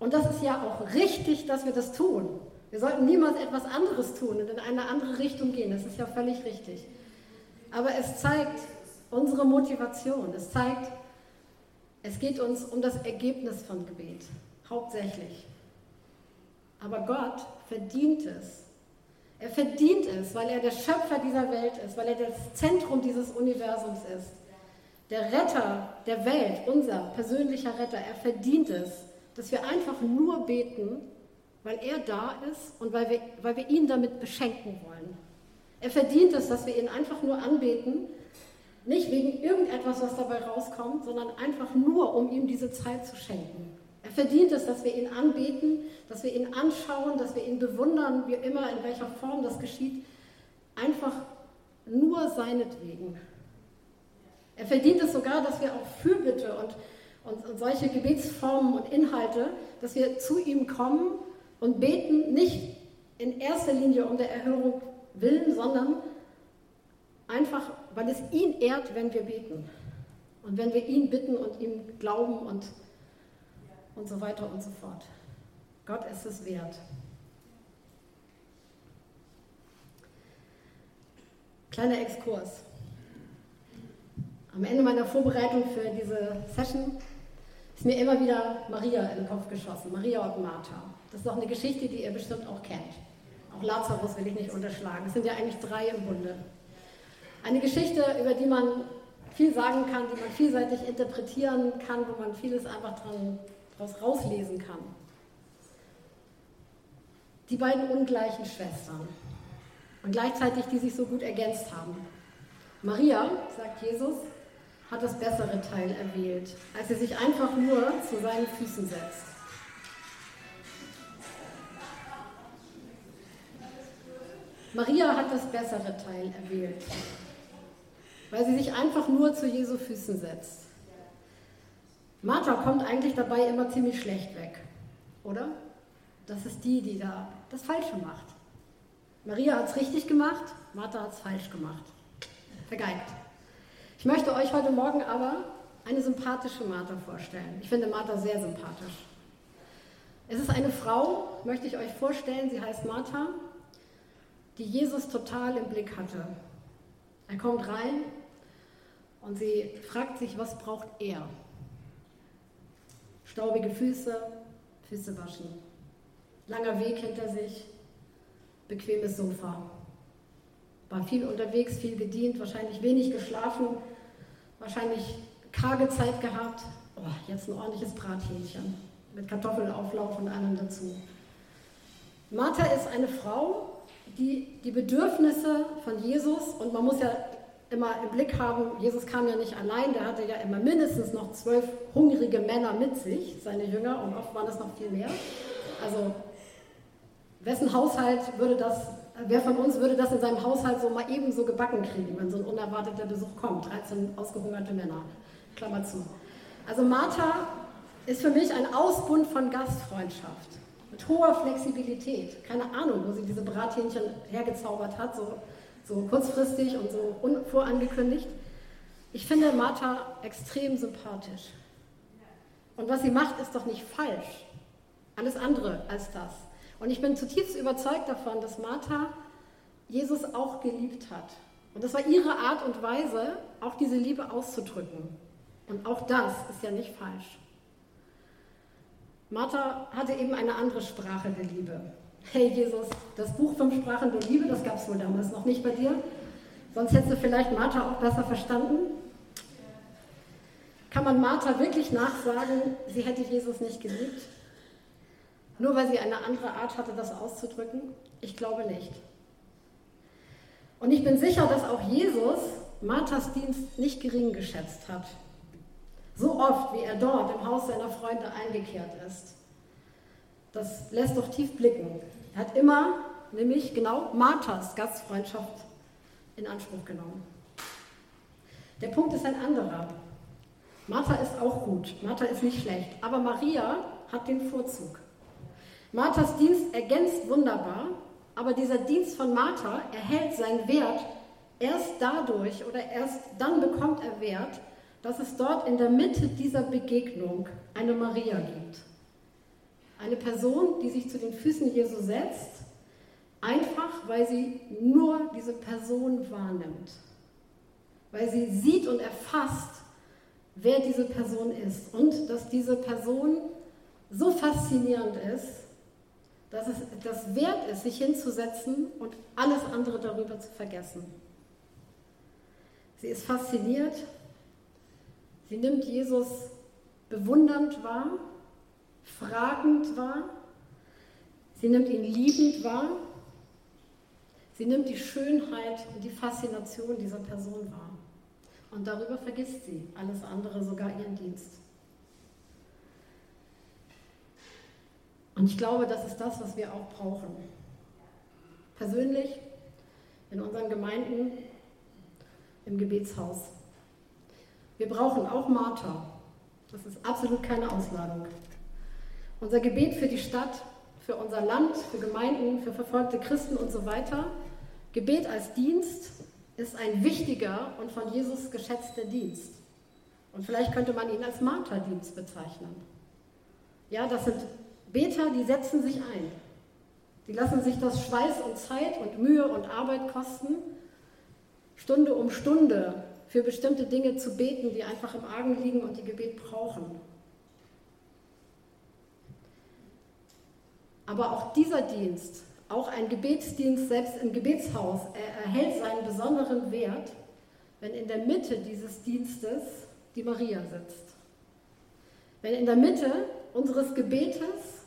Und das ist ja auch richtig, dass wir das tun. Wir sollten niemals etwas anderes tun und in eine andere Richtung gehen. Das ist ja völlig richtig. Aber es zeigt unsere Motivation. Es zeigt, es geht uns um das Ergebnis von Gebet, hauptsächlich. Aber Gott verdient es. Er verdient es, weil er der Schöpfer dieser Welt ist, weil er das Zentrum dieses Universums ist. Der Retter der Welt, unser persönlicher Retter, er verdient es, dass wir einfach nur beten, weil er da ist und weil wir, weil wir ihn damit beschenken wollen. Er verdient es, dass wir ihn einfach nur anbeten, nicht wegen irgendetwas, was dabei rauskommt, sondern einfach nur, um ihm diese Zeit zu schenken. Er verdient es, dass wir ihn anbeten, dass wir ihn anschauen, dass wir ihn bewundern, wie immer, in welcher Form das geschieht, einfach nur seinetwegen. Er verdient es sogar, dass wir auch Fürbitte und, und, und solche Gebetsformen und Inhalte, dass wir zu ihm kommen und beten, nicht in erster Linie um der Erhörung willen, sondern einfach, weil es ihn ehrt, wenn wir beten. Und wenn wir ihn bitten und ihm glauben und, und so weiter und so fort. Gott ist es wert. Kleiner Exkurs. Am Ende meiner Vorbereitung für diese Session ist mir immer wieder Maria in den Kopf geschossen, Maria und Martha. Das ist doch eine Geschichte, die ihr bestimmt auch kennt. Auch Lazarus will ich nicht unterschlagen. Es sind ja eigentlich drei im Bunde. Eine Geschichte, über die man viel sagen kann, die man vielseitig interpretieren kann, wo man vieles einfach daraus rauslesen kann. Die beiden ungleichen Schwestern und gleichzeitig die sich so gut ergänzt haben. Maria, sagt Jesus, hat das bessere Teil erwählt, als sie sich einfach nur zu seinen Füßen setzt. Maria hat das bessere Teil erwählt, weil sie sich einfach nur zu Jesu Füßen setzt. Martha kommt eigentlich dabei immer ziemlich schlecht weg, oder? Das ist die, die da das Falsche macht. Maria hat es richtig gemacht, Martha hat es falsch gemacht. Vergeigt. Ich möchte euch heute Morgen aber eine sympathische Martha vorstellen. Ich finde Martha sehr sympathisch. Es ist eine Frau, möchte ich euch vorstellen, sie heißt Martha die Jesus total im Blick hatte. Er kommt rein und sie fragt sich, was braucht er? Staubige Füße, Füße waschen. Langer Weg hinter sich, bequemes Sofa. War viel unterwegs, viel gedient, wahrscheinlich wenig geschlafen, wahrscheinlich karge Zeit gehabt. Oh, jetzt ein ordentliches Brathähnchen mit Kartoffelauflauf und allem dazu. Martha ist eine Frau, die, die Bedürfnisse von Jesus, und man muss ja immer im Blick haben, Jesus kam ja nicht allein, der hatte ja immer mindestens noch zwölf hungrige Männer mit sich, seine Jünger, und oft waren es noch viel mehr. Also wessen Haushalt würde das, wer von uns würde das in seinem Haushalt so mal eben so gebacken kriegen, wenn so ein unerwarteter Besuch kommt? 13 ausgehungerte Männer, Klammer zu. Also Martha ist für mich ein Ausbund von Gastfreundschaft mit hoher Flexibilität. Keine Ahnung, wo sie diese Brathähnchen hergezaubert hat, so, so kurzfristig und so vorangekündigt. Ich finde Martha extrem sympathisch. Und was sie macht, ist doch nicht falsch. Alles andere als das. Und ich bin zutiefst überzeugt davon, dass Martha Jesus auch geliebt hat. Und das war ihre Art und Weise, auch diese Liebe auszudrücken. Und auch das ist ja nicht falsch. Martha hatte eben eine andere Sprache der Liebe. Hey Jesus, das Buch Fünf Sprachen der Liebe, das gab es wohl damals noch nicht bei dir. Sonst hättest du vielleicht Martha auch besser verstanden. Kann man Martha wirklich nachsagen, sie hätte Jesus nicht geliebt? Nur weil sie eine andere Art hatte, das auszudrücken? Ich glaube nicht. Und ich bin sicher, dass auch Jesus Marthas Dienst nicht gering geschätzt hat. So oft, wie er dort im Haus seiner Freunde eingekehrt ist. Das lässt doch tief blicken. Er hat immer, nämlich genau Marthas Gastfreundschaft in Anspruch genommen. Der Punkt ist ein anderer. Martha ist auch gut, Martha ist nicht schlecht, aber Maria hat den Vorzug. Marthas Dienst ergänzt wunderbar, aber dieser Dienst von Martha erhält seinen Wert erst dadurch oder erst dann bekommt er Wert, dass es dort in der Mitte dieser Begegnung eine Maria gibt. Eine Person, die sich zu den Füßen Jesu setzt, einfach weil sie nur diese Person wahrnimmt. Weil sie sieht und erfasst, wer diese Person ist und dass diese Person so faszinierend ist, dass es das wert ist, sich hinzusetzen und alles andere darüber zu vergessen. Sie ist fasziniert, sie nimmt Jesus bewundernd wahr, fragend wahr, sie nimmt ihn liebend wahr, sie nimmt die Schönheit und die Faszination dieser Person wahr. Und darüber vergisst sie alles andere, sogar ihren Dienst. Und ich glaube, das ist das, was wir auch brauchen. Persönlich, in unseren Gemeinden, im Gebetshaus. Wir brauchen auch Martha. Das ist absolut keine Ausladung. Unser Gebet für die Stadt, für unser Land, für Gemeinden, für verfolgte Christen und so weiter. Gebet als Dienst ist ein wichtiger und von Jesus geschätzter Dienst. Und vielleicht könnte man ihn als Martha-Dienst bezeichnen. Ja, das sind Beter, die setzen sich ein. Die lassen sich das Schweiß und Zeit und Mühe und Arbeit kosten, Stunde um Stunde für bestimmte Dinge zu beten, die einfach im Argen liegen und die Gebet brauchen. Aber auch dieser Dienst, auch ein Gebetsdienst selbst im Gebetshaus, er erhält seinen besonderen Wert, wenn in der Mitte dieses Dienstes die Maria sitzt. Wenn in der Mitte unseres Gebetes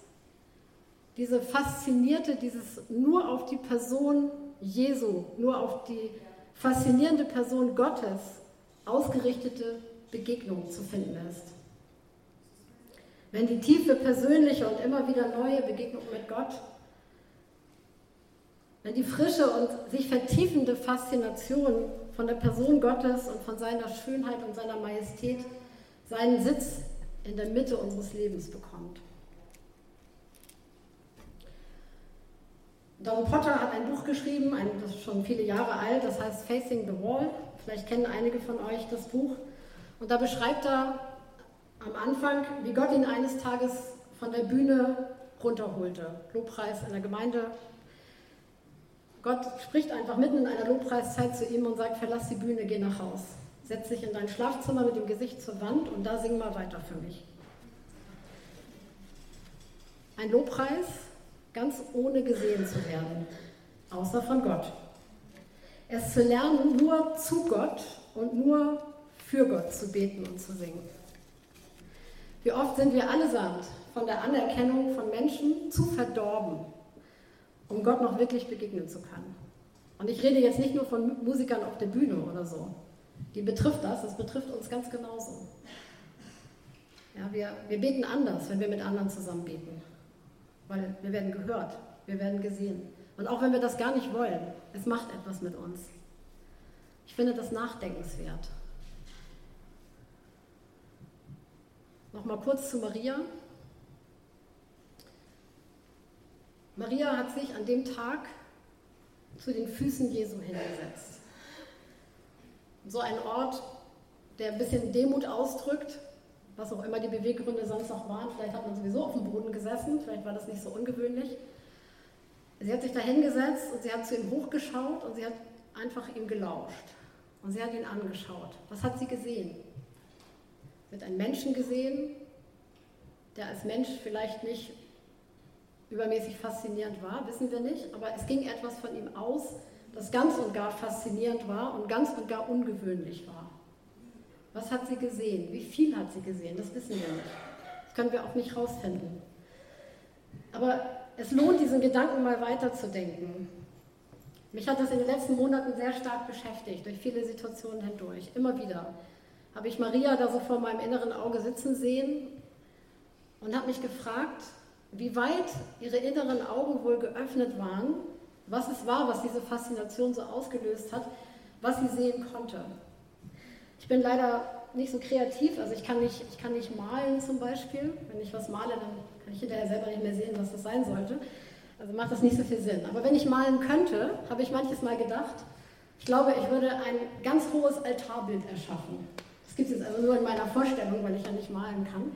diese faszinierte, dieses nur auf die Person Jesu, nur auf die faszinierende Person Gottes ausgerichtete Begegnung zu finden ist. Wenn die tiefe, persönliche und immer wieder neue Begegnung mit Gott, wenn die frische und sich vertiefende Faszination von der Person Gottes und von seiner Schönheit und seiner Majestät seinen Sitz in der Mitte unseres Lebens bekommt. Don Potter hat ein Buch geschrieben, ein, das ist schon viele Jahre alt, das heißt Facing the Wall. Vielleicht kennen einige von euch das Buch. Und da beschreibt er am Anfang, wie Gott ihn eines Tages von der Bühne runterholte. Lobpreis in der Gemeinde. Gott spricht einfach mitten in einer Lobpreiszeit zu ihm und sagt, verlass die Bühne, geh nach Haus. Setz dich in dein Schlafzimmer mit dem Gesicht zur Wand und da sing mal weiter für mich. Ein Lobpreis, ganz ohne gesehen zu werden, außer von Gott. Es zu lernen, nur zu Gott und nur für Gott zu beten und zu singen. Wie oft sind wir allesamt von der Anerkennung von Menschen zu verdorben, um Gott noch wirklich begegnen zu können. Und ich rede jetzt nicht nur von Musikern auf der Bühne oder so. Die betrifft das, das betrifft uns ganz genauso. Ja, wir, wir beten anders, wenn wir mit anderen zusammen beten weil wir werden gehört, wir werden gesehen. Und auch wenn wir das gar nicht wollen, es macht etwas mit uns. Ich finde das nachdenkenswert. Nochmal kurz zu Maria. Maria hat sich an dem Tag zu den Füßen Jesu hingesetzt. So ein Ort, der ein bisschen Demut ausdrückt, was auch immer die Beweggründe sonst noch waren. Vielleicht hat man sowieso auf dem Boden gesessen, vielleicht war das nicht so ungewöhnlich. Sie hat sich da hingesetzt und sie hat zu ihm hochgeschaut und sie hat einfach ihm gelauscht. Und sie hat ihn angeschaut. Was hat sie gesehen? Hat einen Menschen gesehen, der als Mensch vielleicht nicht übermäßig faszinierend war, wissen wir nicht, aber es ging etwas von ihm aus, das ganz und gar faszinierend war und ganz und gar ungewöhnlich war. Was hat sie gesehen? Wie viel hat sie gesehen? Das wissen wir nicht. Das können wir auch nicht rausfinden. Aber es lohnt, diesen Gedanken mal weiterzudenken. Mich hat das in den letzten Monaten sehr stark beschäftigt, durch viele Situationen hindurch. Immer wieder habe ich Maria da so vor meinem inneren Auge sitzen sehen und habe mich gefragt, wie weit ihre inneren Augen wohl geöffnet waren, was es war, was diese Faszination so ausgelöst hat, was sie sehen konnte. Ich bin leider nicht so kreativ, also ich kann nicht, ich kann nicht malen zum Beispiel. Wenn ich was male, dann kann ich hinterher selber nicht mehr sehen, was das sein sollte. Also macht das nicht so viel Sinn. Aber wenn ich malen könnte, habe ich manches Mal gedacht, ich glaube, ich würde ein ganz hohes Altarbild erschaffen. Gibt es jetzt also nur in meiner Vorstellung, weil ich ja nicht malen kann.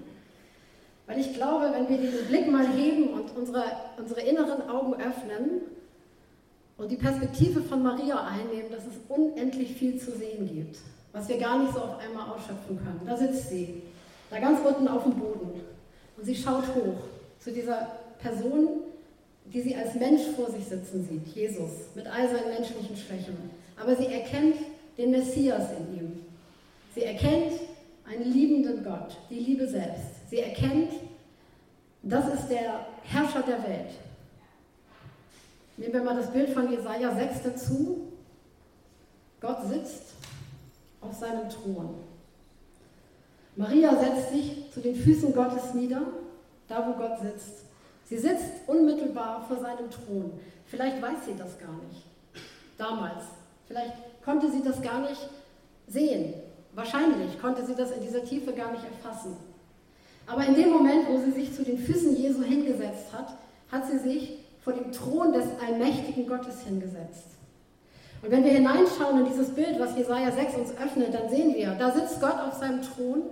Weil ich glaube, wenn wir diesen Blick mal heben und unsere, unsere inneren Augen öffnen und die Perspektive von Maria einnehmen, dass es unendlich viel zu sehen gibt, was wir gar nicht so auf einmal ausschöpfen können. Da sitzt sie, da ganz unten auf dem Boden und sie schaut hoch zu dieser Person, die sie als Mensch vor sich sitzen sieht, Jesus, mit all seinen menschlichen Schwächen. Aber sie erkennt den Messias in ihm. Sie erkennt einen liebenden Gott, die Liebe selbst. Sie erkennt, das ist der Herrscher der Welt. Nehmen wir mal das Bild von Jesaja 6 dazu. Gott sitzt auf seinem Thron. Maria setzt sich zu den Füßen Gottes nieder, da wo Gott sitzt. Sie sitzt unmittelbar vor seinem Thron. Vielleicht weiß sie das gar nicht. Damals. Vielleicht konnte sie das gar nicht sehen. Wahrscheinlich konnte sie das in dieser Tiefe gar nicht erfassen. Aber in dem Moment, wo sie sich zu den Füßen Jesu hingesetzt hat, hat sie sich vor dem Thron des allmächtigen Gottes hingesetzt. Und wenn wir hineinschauen in dieses Bild, was Jesaja 6 uns öffnet, dann sehen wir, da sitzt Gott auf seinem Thron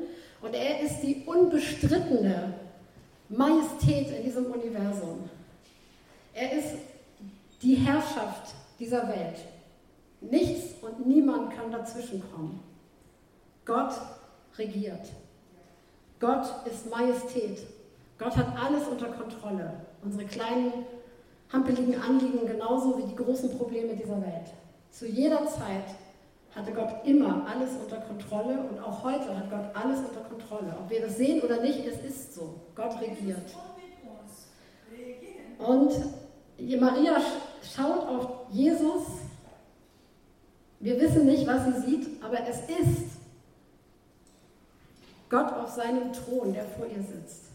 und er ist die unbestrittene Majestät in diesem Universum. Er ist die Herrschaft dieser Welt. Nichts und niemand kann dazwischenkommen. Gott regiert. Gott ist Majestät. Gott hat alles unter Kontrolle. Unsere kleinen, hampeligen Anliegen genauso wie die großen Probleme dieser Welt. Zu jeder Zeit hatte Gott immer alles unter Kontrolle und auch heute hat Gott alles unter Kontrolle. Ob wir das sehen oder nicht, es ist so. Gott regiert. Und Maria schaut auf Jesus. Wir wissen nicht, was sie sieht, aber es ist Gott auf seinem Thron, der vor ihr sitzt.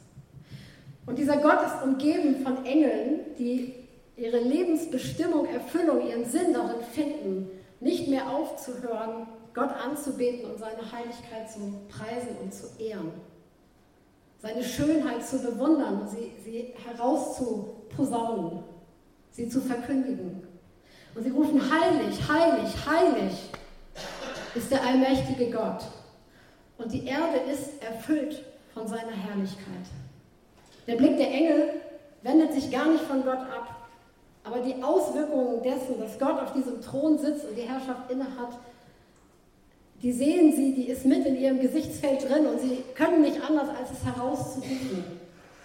Und dieser Gott ist umgeben von Engeln, die ihre Lebensbestimmung, Erfüllung, ihren Sinn darin finden, nicht mehr aufzuhören, Gott anzubeten und seine Heiligkeit zu preisen und zu ehren. Seine Schönheit zu bewundern und sie, sie herauszuposaunen, sie zu verkündigen. Und sie rufen, heilig, heilig, heilig ist der allmächtige Gott. Und die Erde ist erfüllt von seiner Herrlichkeit. Der Blick der Engel wendet sich gar nicht von Gott ab. Aber die Auswirkungen dessen, dass Gott auf diesem Thron sitzt und die Herrschaft innehat, die sehen sie, die ist mit in ihrem Gesichtsfeld drin und sie können nicht anders, als es herauszurufen.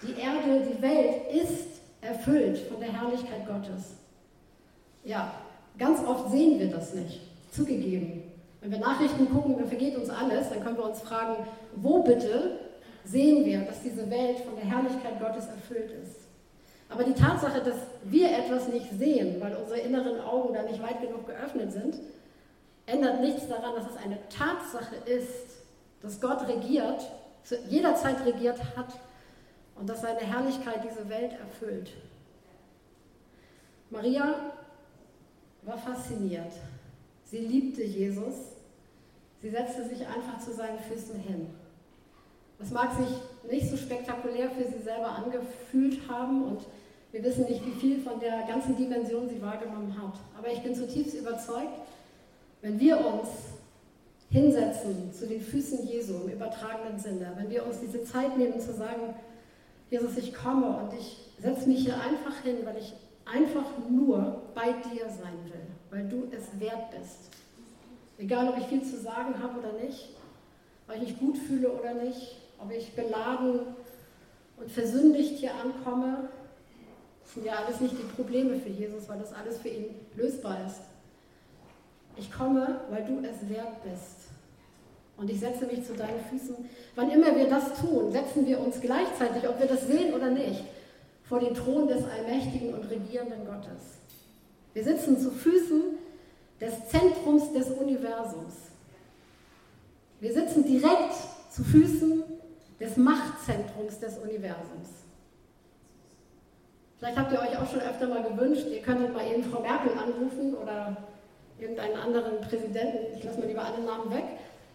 Die Erde, die Welt ist erfüllt von der Herrlichkeit Gottes. Ja, ganz oft sehen wir das nicht, zugegeben. Wenn wir Nachrichten gucken, dann vergeht uns alles, dann können wir uns fragen, wo bitte sehen wir, dass diese Welt von der Herrlichkeit Gottes erfüllt ist. Aber die Tatsache, dass wir etwas nicht sehen, weil unsere inneren Augen da nicht weit genug geöffnet sind, ändert nichts daran, dass es eine Tatsache ist, dass Gott regiert, zu jeder Zeit regiert hat und dass seine Herrlichkeit diese Welt erfüllt. Maria war fasziniert. Sie liebte Jesus. Sie setzte sich einfach zu seinen Füßen hin. Das mag sich nicht so spektakulär für sie selber angefühlt haben und wir wissen nicht, wie viel von der ganzen Dimension sie wahrgenommen hat. Aber ich bin zutiefst überzeugt, wenn wir uns hinsetzen zu den Füßen Jesu im übertragenen Sinne, wenn wir uns diese Zeit nehmen zu sagen, Jesus, ich komme und ich setze mich hier einfach hin, weil ich einfach nur bei dir sein will, weil du es wert bist. Egal, ob ich viel zu sagen habe oder nicht, ob ich mich gut fühle oder nicht, ob ich beladen und versündigt hier ankomme, das sind ja alles nicht die Probleme für Jesus, weil das alles für ihn lösbar ist. Ich komme, weil du es wert bist. Und ich setze mich zu deinen Füßen. Wann immer wir das tun, setzen wir uns gleichzeitig, ob wir das sehen oder nicht, vor den Thron des allmächtigen und regierenden Gottes. Wir sitzen zu Füßen des Zentrums des Universums. Wir sitzen direkt zu Füßen des Machtzentrums des Universums. Vielleicht habt ihr euch auch schon öfter mal gewünscht, ihr könntet mal eben Frau Merkel anrufen oder irgendeinen anderen Präsidenten, ich lasse mal lieber alle Namen weg,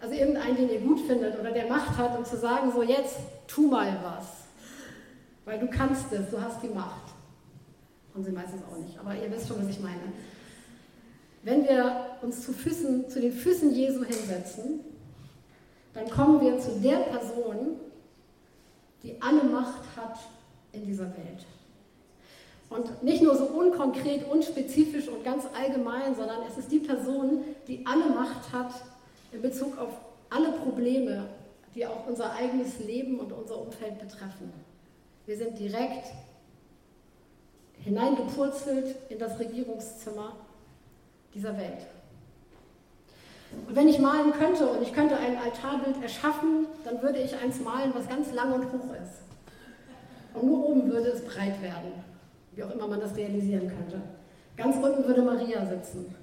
also irgendeinen, den ihr gut findet oder der Macht hat, um zu sagen, so jetzt tu mal was. Weil du kannst es, du hast die Macht. Und sie meistens auch nicht, aber ihr wisst schon, was ich meine. Wenn wir uns zu, Füßen, zu den Füßen Jesu hinsetzen, dann kommen wir zu der Person, die alle Macht hat in dieser Welt. Und nicht nur so unkonkret, unspezifisch und ganz allgemein, sondern es ist die Person, die alle Macht hat in Bezug auf alle Probleme, die auch unser eigenes Leben und unser Umfeld betreffen. Wir sind direkt hineingepurzelt in das Regierungszimmer dieser Welt. Und wenn ich malen könnte und ich könnte ein Altarbild erschaffen, dann würde ich eins malen, was ganz lang und hoch ist. Und nur oben würde es breit werden, wie auch immer man das realisieren könnte. Ganz unten würde Maria sitzen.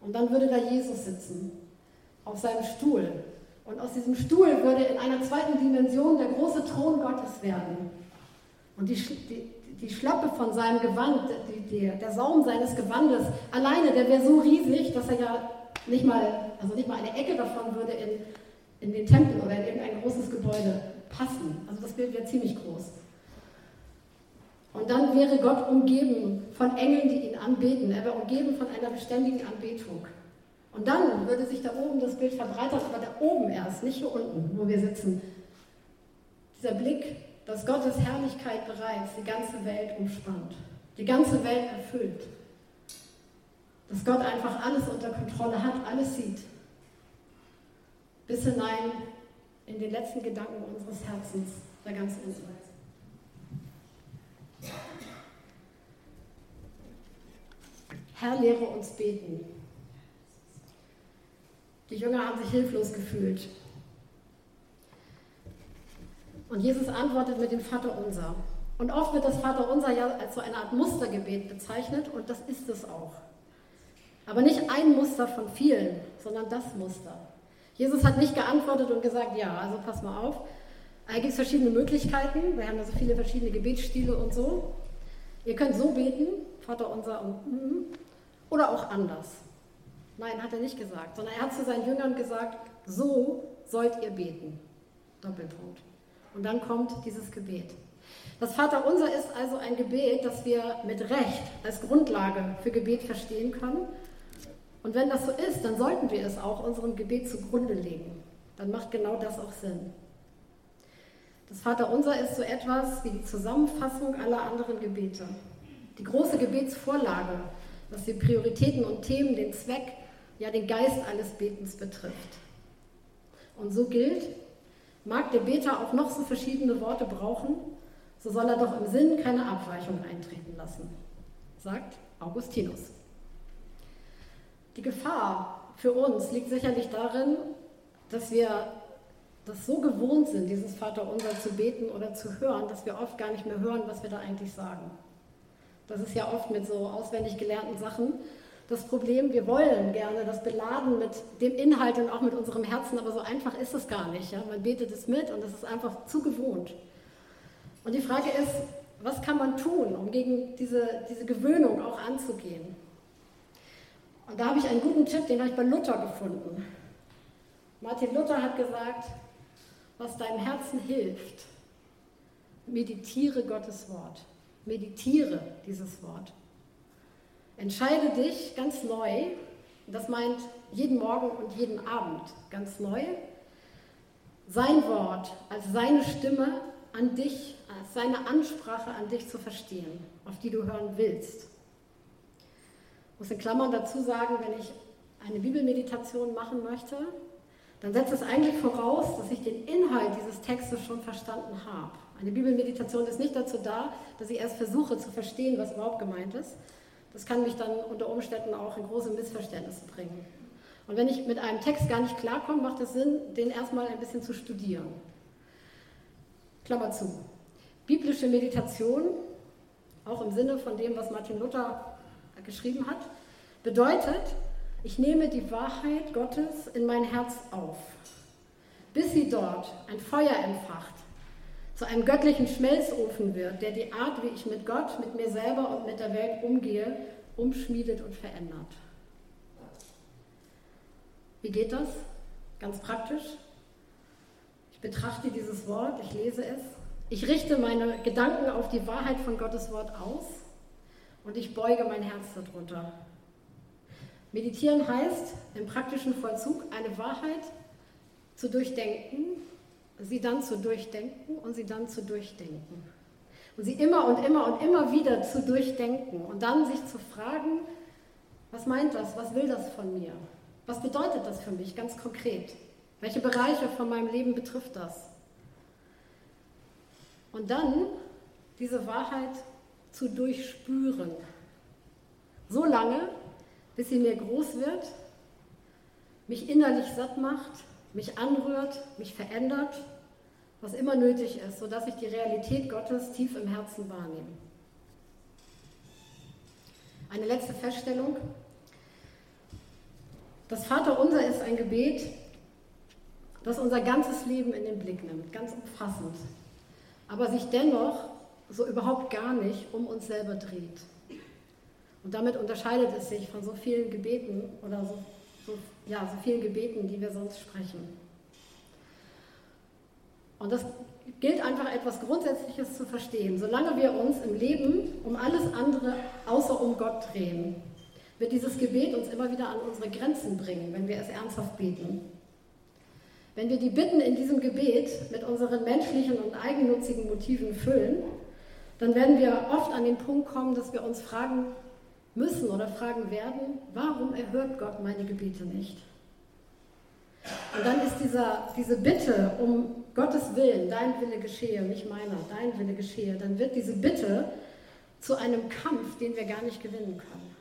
Und dann würde da Jesus sitzen, auf seinem Stuhl. Und aus diesem Stuhl würde in einer zweiten Dimension der große Thron Gottes werden. Und die, die, die Schlappe von seinem Gewand, die, die, der Saum seines Gewandes, alleine, der wäre so riesig, dass er ja nicht mal, also nicht mal eine Ecke davon würde in, in den Tempel oder in irgendein großes Gebäude passen. Also das Bild wäre ziemlich groß. Und dann wäre Gott umgeben von Engeln, die ihn anbeten. Er wäre umgeben von einer beständigen Anbetung. Und dann würde sich da oben das Bild verbreitern, aber da oben erst, nicht hier unten, wo wir sitzen. Dieser Blick, dass Gottes Herrlichkeit bereits die ganze Welt umspannt, die ganze Welt erfüllt. Dass Gott einfach alles unter Kontrolle hat, alles sieht. Bis hinein in den letzten Gedanken unseres Herzens, da ganz unten. Herr, lehre uns beten. Die Jünger haben sich hilflos gefühlt. Und Jesus antwortet mit dem Vater unser. Und oft wird das Vater unser ja als so eine Art Mustergebet bezeichnet und das ist es auch. Aber nicht ein Muster von vielen, sondern das Muster. Jesus hat nicht geantwortet und gesagt, ja, also pass mal auf. Da gibt es verschiedene Möglichkeiten. Wir haben ja so viele verschiedene Gebetsstile und so. Ihr könnt so beten, Vater unser und mm, oder auch anders. Nein, hat er nicht gesagt, sondern er hat zu seinen Jüngern gesagt, so sollt ihr beten. Doppelpunkt. Und dann kommt dieses Gebet. Das Vaterunser ist also ein Gebet, das wir mit Recht als Grundlage für Gebet verstehen können und wenn das so ist, dann sollten wir es auch unserem Gebet zugrunde legen. Dann macht genau das auch Sinn. Das Vaterunser ist so etwas wie die Zusammenfassung aller anderen Gebete. Die große Gebetsvorlage, was die Prioritäten und Themen, den Zweck, ja den Geist alles Betens betrifft. Und so gilt, mag der Beter auch noch so verschiedene Worte brauchen, so soll er doch im Sinn keine Abweichung eintreten lassen, sagt Augustinus. Die Gefahr für uns liegt sicherlich darin, dass wir das so gewohnt sind, dieses Vaterunser zu beten oder zu hören, dass wir oft gar nicht mehr hören, was wir da eigentlich sagen. Das ist ja oft mit so auswendig gelernten Sachen das Problem. Wir wollen gerne das beladen mit dem Inhalt und auch mit unserem Herzen, aber so einfach ist es gar nicht. Ja? Man betet es mit und es ist einfach zu gewohnt. Und die Frage ist, was kann man tun, um gegen diese, diese Gewöhnung auch anzugehen? Und da habe ich einen guten Tipp, den habe ich bei Luther gefunden. Martin Luther hat gesagt, was deinem Herzen hilft, meditiere Gottes Wort. Meditiere dieses Wort. Entscheide dich ganz neu, das meint jeden Morgen und jeden Abend ganz neu, sein Wort als seine Stimme an dich, als seine Ansprache an dich zu verstehen, auf die du hören willst. Ich muss in Klammern dazu sagen, wenn ich eine Bibelmeditation machen möchte, dann setzt es eigentlich voraus, dass ich den Inhalt dieses Textes schon verstanden habe. Eine Bibelmeditation ist nicht dazu da, dass ich erst versuche zu verstehen, was überhaupt gemeint ist. Das kann mich dann unter Umständen auch in große Missverständnisse bringen. Und wenn ich mit einem Text gar nicht klarkomme, macht es Sinn, den erstmal ein bisschen zu studieren. Klammer zu. Biblische Meditation, auch im Sinne von dem, was Martin Luther geschrieben hat, bedeutet, ich nehme die Wahrheit Gottes in mein Herz auf, bis sie dort ein Feuer entfacht, zu einem göttlichen Schmelzofen wird, der die Art, wie ich mit Gott, mit mir selber und mit der Welt umgehe, umschmiedet und verändert. Wie geht das? Ganz praktisch. Ich betrachte dieses Wort, ich lese es, ich richte meine Gedanken auf die Wahrheit von Gottes Wort aus und ich beuge mein Herz darunter. Meditieren heißt im praktischen Vollzug eine Wahrheit zu durchdenken, sie dann zu durchdenken und sie dann zu durchdenken. Und sie immer und immer und immer wieder zu durchdenken und dann sich zu fragen, was meint das, was will das von mir? Was bedeutet das für mich ganz konkret? Welche Bereiche von meinem Leben betrifft das? Und dann diese Wahrheit zu durchspüren. So lange, bis sie mir groß wird, mich innerlich satt macht, mich anrührt, mich verändert, was immer nötig ist, sodass ich die Realität Gottes tief im Herzen wahrnehme. Eine letzte Feststellung. Das Vaterunser ist ein Gebet, das unser ganzes Leben in den Blick nimmt, ganz umfassend, aber sich dennoch so überhaupt gar nicht um uns selber dreht. Und damit unterscheidet es sich von so vielen Gebeten oder so, so, ja, so vielen Gebeten, die wir sonst sprechen. Und das gilt einfach etwas Grundsätzliches zu verstehen. Solange wir uns im Leben um alles andere außer um Gott drehen, wird dieses Gebet uns immer wieder an unsere Grenzen bringen, wenn wir es ernsthaft beten. Wenn wir die Bitten in diesem Gebet mit unseren menschlichen und eigennutzigen Motiven füllen, dann werden wir oft an den Punkt kommen, dass wir uns fragen müssen oder fragen werden, warum erhört Gott meine Gebete nicht? Und dann ist dieser, diese Bitte um Gottes Willen, dein Wille geschehe, nicht meiner, dein Wille geschehe, dann wird diese Bitte zu einem Kampf, den wir gar nicht gewinnen können.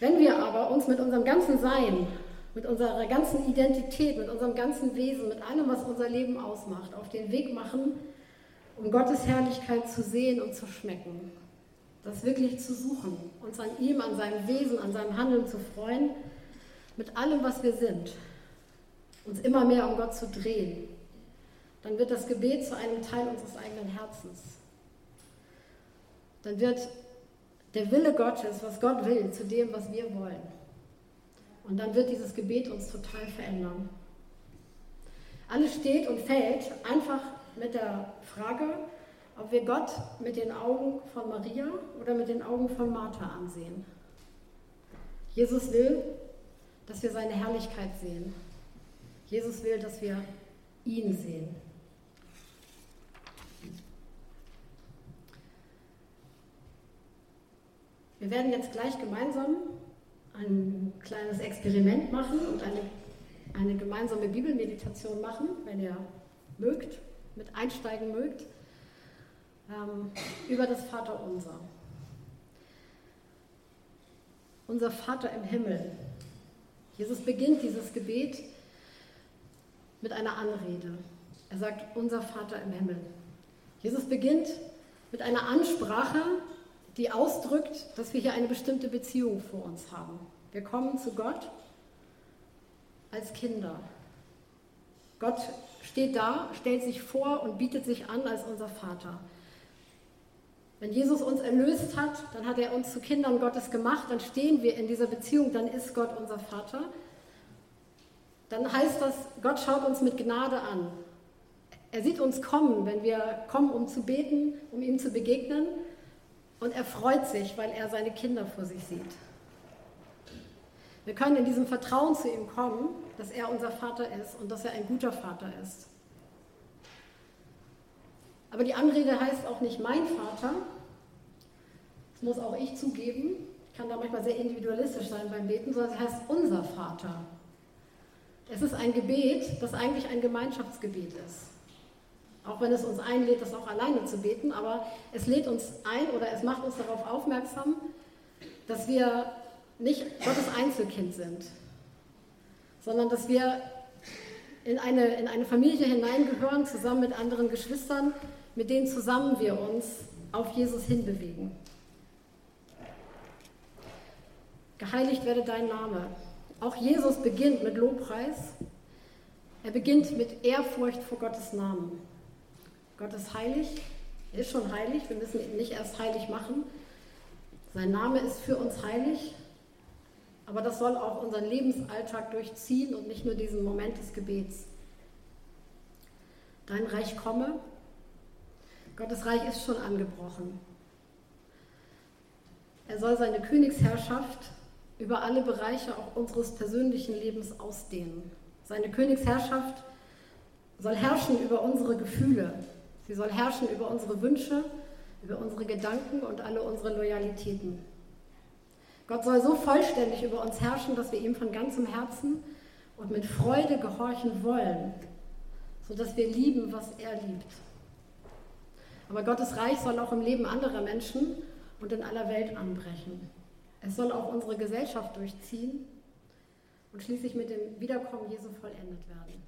Wenn wir aber uns mit unserem ganzen Sein, mit unserer ganzen Identität, mit unserem ganzen Wesen, mit allem, was unser Leben ausmacht, auf den Weg machen, um Gottes Herrlichkeit zu sehen und zu schmecken, das wirklich zu suchen, uns an ihm, an seinem Wesen, an seinem Handeln zu freuen, mit allem, was wir sind, uns immer mehr um Gott zu drehen, dann wird das Gebet zu einem Teil unseres eigenen Herzens. Dann wird der Wille Gottes, was Gott will, zu dem, was wir wollen. Und dann wird dieses Gebet uns total verändern. Alles steht und fällt einfach mit der Frage, ob wir Gott mit den Augen von Maria oder mit den Augen von Martha ansehen. Jesus will, dass wir seine Herrlichkeit sehen. Jesus will, dass wir ihn sehen. Wir werden jetzt gleich gemeinsam ein kleines Experiment machen und eine, eine gemeinsame Bibelmeditation machen, wenn ihr mögt, mit einsteigen mögt, ähm, über das Vaterunser. Unser Vater im Himmel. Jesus beginnt dieses Gebet mit einer Anrede. Er sagt, unser Vater im Himmel. Jesus beginnt mit einer Ansprache, die ausdrückt, dass wir hier eine bestimmte Beziehung vor uns haben. Wir kommen zu Gott als Kinder. Gott steht da, stellt sich vor und bietet sich an als unser Vater. Wenn Jesus uns erlöst hat, dann hat er uns zu Kindern Gottes gemacht, dann stehen wir in dieser Beziehung, dann ist Gott unser Vater. dann heißt das, Gott schaut uns mit Gnade an. Er sieht uns kommen, wenn wir kommen, um zu beten, um ihm zu begegnen. Und er freut sich, weil er seine Kinder vor sich sieht. Wir können in diesem Vertrauen zu ihm kommen, dass er unser Vater ist und dass er ein guter Vater ist. Aber die Anrede heißt auch nicht mein Vater. Das muss auch ich zugeben. Ich kann da manchmal sehr individualistisch sein beim Beten, sondern es heißt unser Vater. Es ist ein Gebet, das eigentlich ein Gemeinschaftsgebet ist. Auch wenn es uns einlädt, das auch alleine zu beten, aber es lädt uns ein oder es macht uns darauf aufmerksam, dass wir nicht Gottes Einzelkind sind, sondern dass wir in eine, in eine Familie hineingehören, zusammen mit anderen Geschwistern, mit denen zusammen wir uns auf Jesus hinbewegen. Geheiligt werde dein Name. Auch Jesus beginnt mit Lobpreis. Er beginnt mit Ehrfurcht vor Gottes Namen. Gott ist heilig, ist schon heilig, wir müssen ihn nicht erst heilig machen. Sein Name ist für uns heilig, aber das soll auch unseren Lebensalltag durchziehen und nicht nur diesen Moment des Gebets. Dein Reich komme. Gottes Reich ist schon angebrochen. Er soll seine Königsherrschaft über alle Bereiche auch unseres persönlichen Lebens ausdehnen. Seine Königsherrschaft soll herrschen über unsere Gefühle. Sie soll herrschen über unsere Wünsche, über unsere Gedanken und alle unsere Loyalitäten. Gott soll so vollständig über uns herrschen, dass wir ihm von ganzem Herzen und mit Freude gehorchen wollen, sodass wir lieben, was er liebt. Aber Gottes Reich soll auch im Leben anderer Menschen und in aller Welt anbrechen. Es soll auch unsere Gesellschaft durchziehen und schließlich mit dem Wiederkommen Jesu vollendet werden.